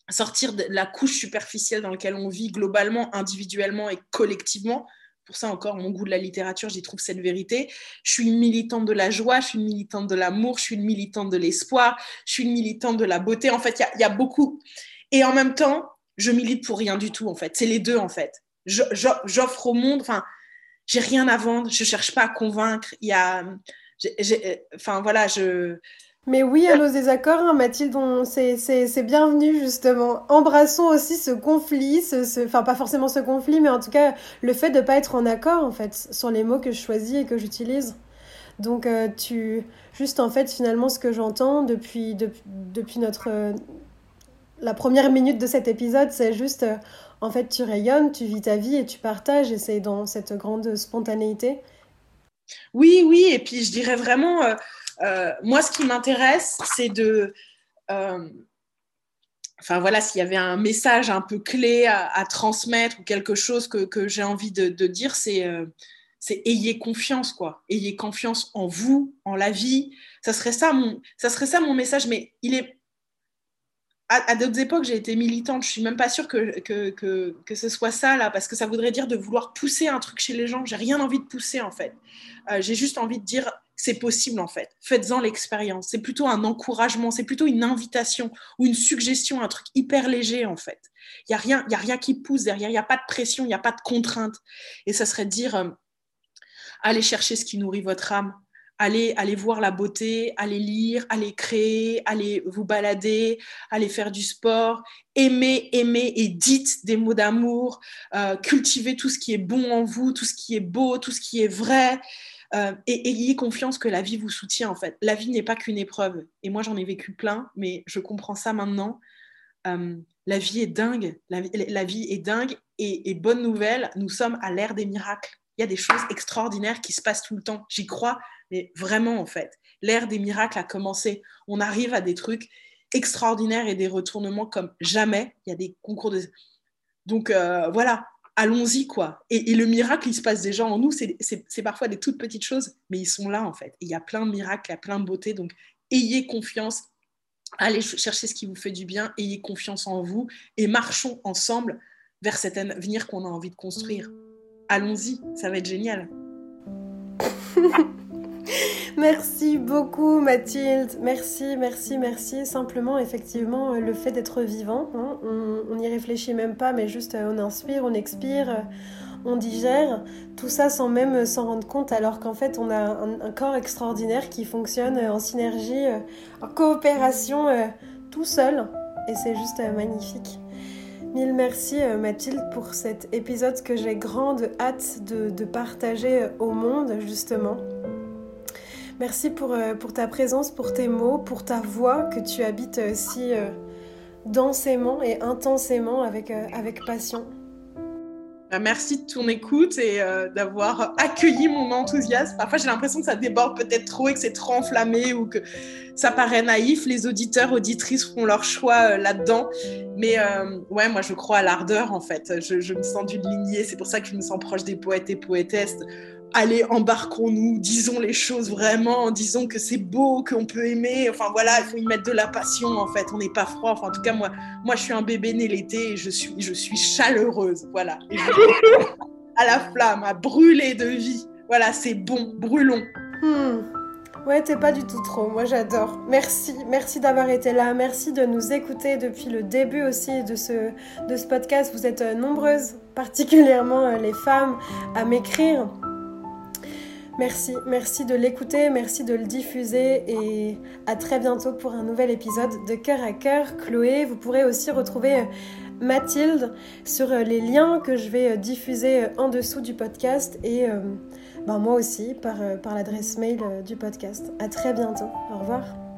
sortir de la couche superficielle dans laquelle on vit globalement, individuellement et collectivement. Pour ça, encore, mon goût de la littérature, j'y trouve cette vérité. Je suis une militante de la joie, je suis une militante de l'amour, je suis une militante de l'espoir, je suis une militante de la beauté. En fait, il y, a beaucoup. Et en même temps, je milite pour rien du tout, en fait. C'est les deux, en fait. J'offre au monde, enfin, j'ai rien à vendre, je cherche pas à convaincre. Y enfin, voilà, je mais oui à nos désaccords, hein, Mathilde, c'est bienvenu justement. Embrassons aussi ce conflit, ce, enfin pas forcément ce conflit, mais en tout cas le fait de ne pas être en accord en fait sur les mots que je choisis et que j'utilise. Donc euh, tu, juste en fait finalement ce que j'entends depuis, depuis notre, la première minute de cet épisode, c'est juste euh, en fait tu rayonnes, tu vis ta vie et tu partages et c'est dans cette grande spontanéité. Oui, oui, et puis je dirais vraiment... Euh, euh, moi, ce qui m'intéresse, c'est de... Euh, enfin voilà, s'il y avait un message un peu clé à, transmettre ou quelque chose que, j'ai envie de, dire, euh, c'est ayez confiance, quoi. Ayez confiance en vous, en la vie. Ça serait ça mon, ça serait ça mon message, mais il est à, d'autres époques, j'ai été militante. Je suis même pas sûre que, que, que, que, ce soit ça, là, parce que ça voudrait dire de vouloir pousser un truc chez les gens. J'ai rien envie de pousser, en fait. j'ai juste envie de dire c'est possible en fait. Faites-en l'expérience. C'est plutôt un encouragement, c'est plutôt une invitation ou une suggestion, un truc hyper léger en fait. Il n'y a, rien, y a rien qui pousse derrière, il n'y a pas de pression, il n'y a pas de contrainte. Et ça serait de dire, euh, allez chercher ce qui nourrit votre âme. Allez, allez voir la beauté, allez lire, allez créer, allez vous balader, allez faire du sport, aimez, aimez et dites des mots d'amour, euh, cultivez tout ce qui est bon en vous, tout ce qui est beau, tout ce qui est vrai. Euh, et ayez confiance que la vie vous soutient en fait. La vie n'est pas qu'une épreuve. Et moi j'en ai vécu plein, mais je comprends ça maintenant. Euh, la vie est dingue. La, vie est dingue. Et, bonne nouvelle, nous sommes à l'ère des miracles. Il y a des choses extraordinaires qui se passent tout le temps. J'y crois, mais vraiment en fait. L'ère des miracles a commencé. On arrive à des trucs extraordinaires et des retournements comme jamais. Il y a des concours de... Donc euh, voilà, allons-y, quoi. Et, le miracle, il se passe déjà en nous. C'est parfois des toutes petites choses, mais ils sont là, en fait. il y a plein de miracles, il y a plein de beauté. Donc, ayez confiance. Allez chercher ce qui vous fait du bien. Ayez confiance en vous et marchons ensemble vers cet avenir qu'on a envie de construire. Allons-y, ça va être génial. [laughs] Merci beaucoup Mathilde, merci, merci, merci. Simplement, effectivement, le fait d'être vivant, hein, on n'y réfléchit même pas, mais juste on inspire, on expire, on digère, tout ça sans même s'en rendre compte, alors qu'en fait on a un, corps extraordinaire qui fonctionne en synergie, en coopération, tout seul, et c'est juste magnifique. Mille merci Mathilde pour cet épisode que j'ai grande hâte de partager au monde justement. Merci pour, euh, pour, ta présence, pour tes mots, pour ta voix que tu habites euh, si euh, densément et intensément avec, avec passion. Bah, merci de ton écoute et d'avoir accueilli mon enthousiasme. Parfois, j'ai l'impression que ça déborde peut-être trop et que c'est trop enflammé ou que ça paraît naïf. Les auditeurs, auditrices font leur choix là-dedans. Mais ouais, moi, je crois à l'ardeur, en fait. Je, je me sens d'une lignée. C'est pour ça que je me sens proche des poètes et poétesses allez, embarquons-nous, disons les choses vraiment, disons que c'est beau, qu'on peut aimer. Enfin voilà, il faut y mettre de la passion en fait. On n'est pas froid. Enfin, en tout cas, moi, moi, je suis un bébé né l'été et je suis, je suis chaleureuse. Voilà. à la flamme, à brûler de vie. Voilà, c'est bon, brûlons. Hmm. Ouais, t'es pas du tout trop. Moi, j'adore. Merci, merci d'avoir été là. Merci de nous écouter depuis le début aussi de ce, de ce podcast. Vous êtes euh, nombreuses, particulièrement euh, les femmes, à m'écrire Merci, merci de l'écouter, merci de le diffuser et à très bientôt pour un nouvel épisode de Cœur à Cœur. Chloé, vous pourrez aussi retrouver euh, Mathilde sur euh, les liens que je vais euh, diffuser en dessous du podcast et ben moi aussi par, par l'adresse mail du podcast. À très bientôt. Au revoir.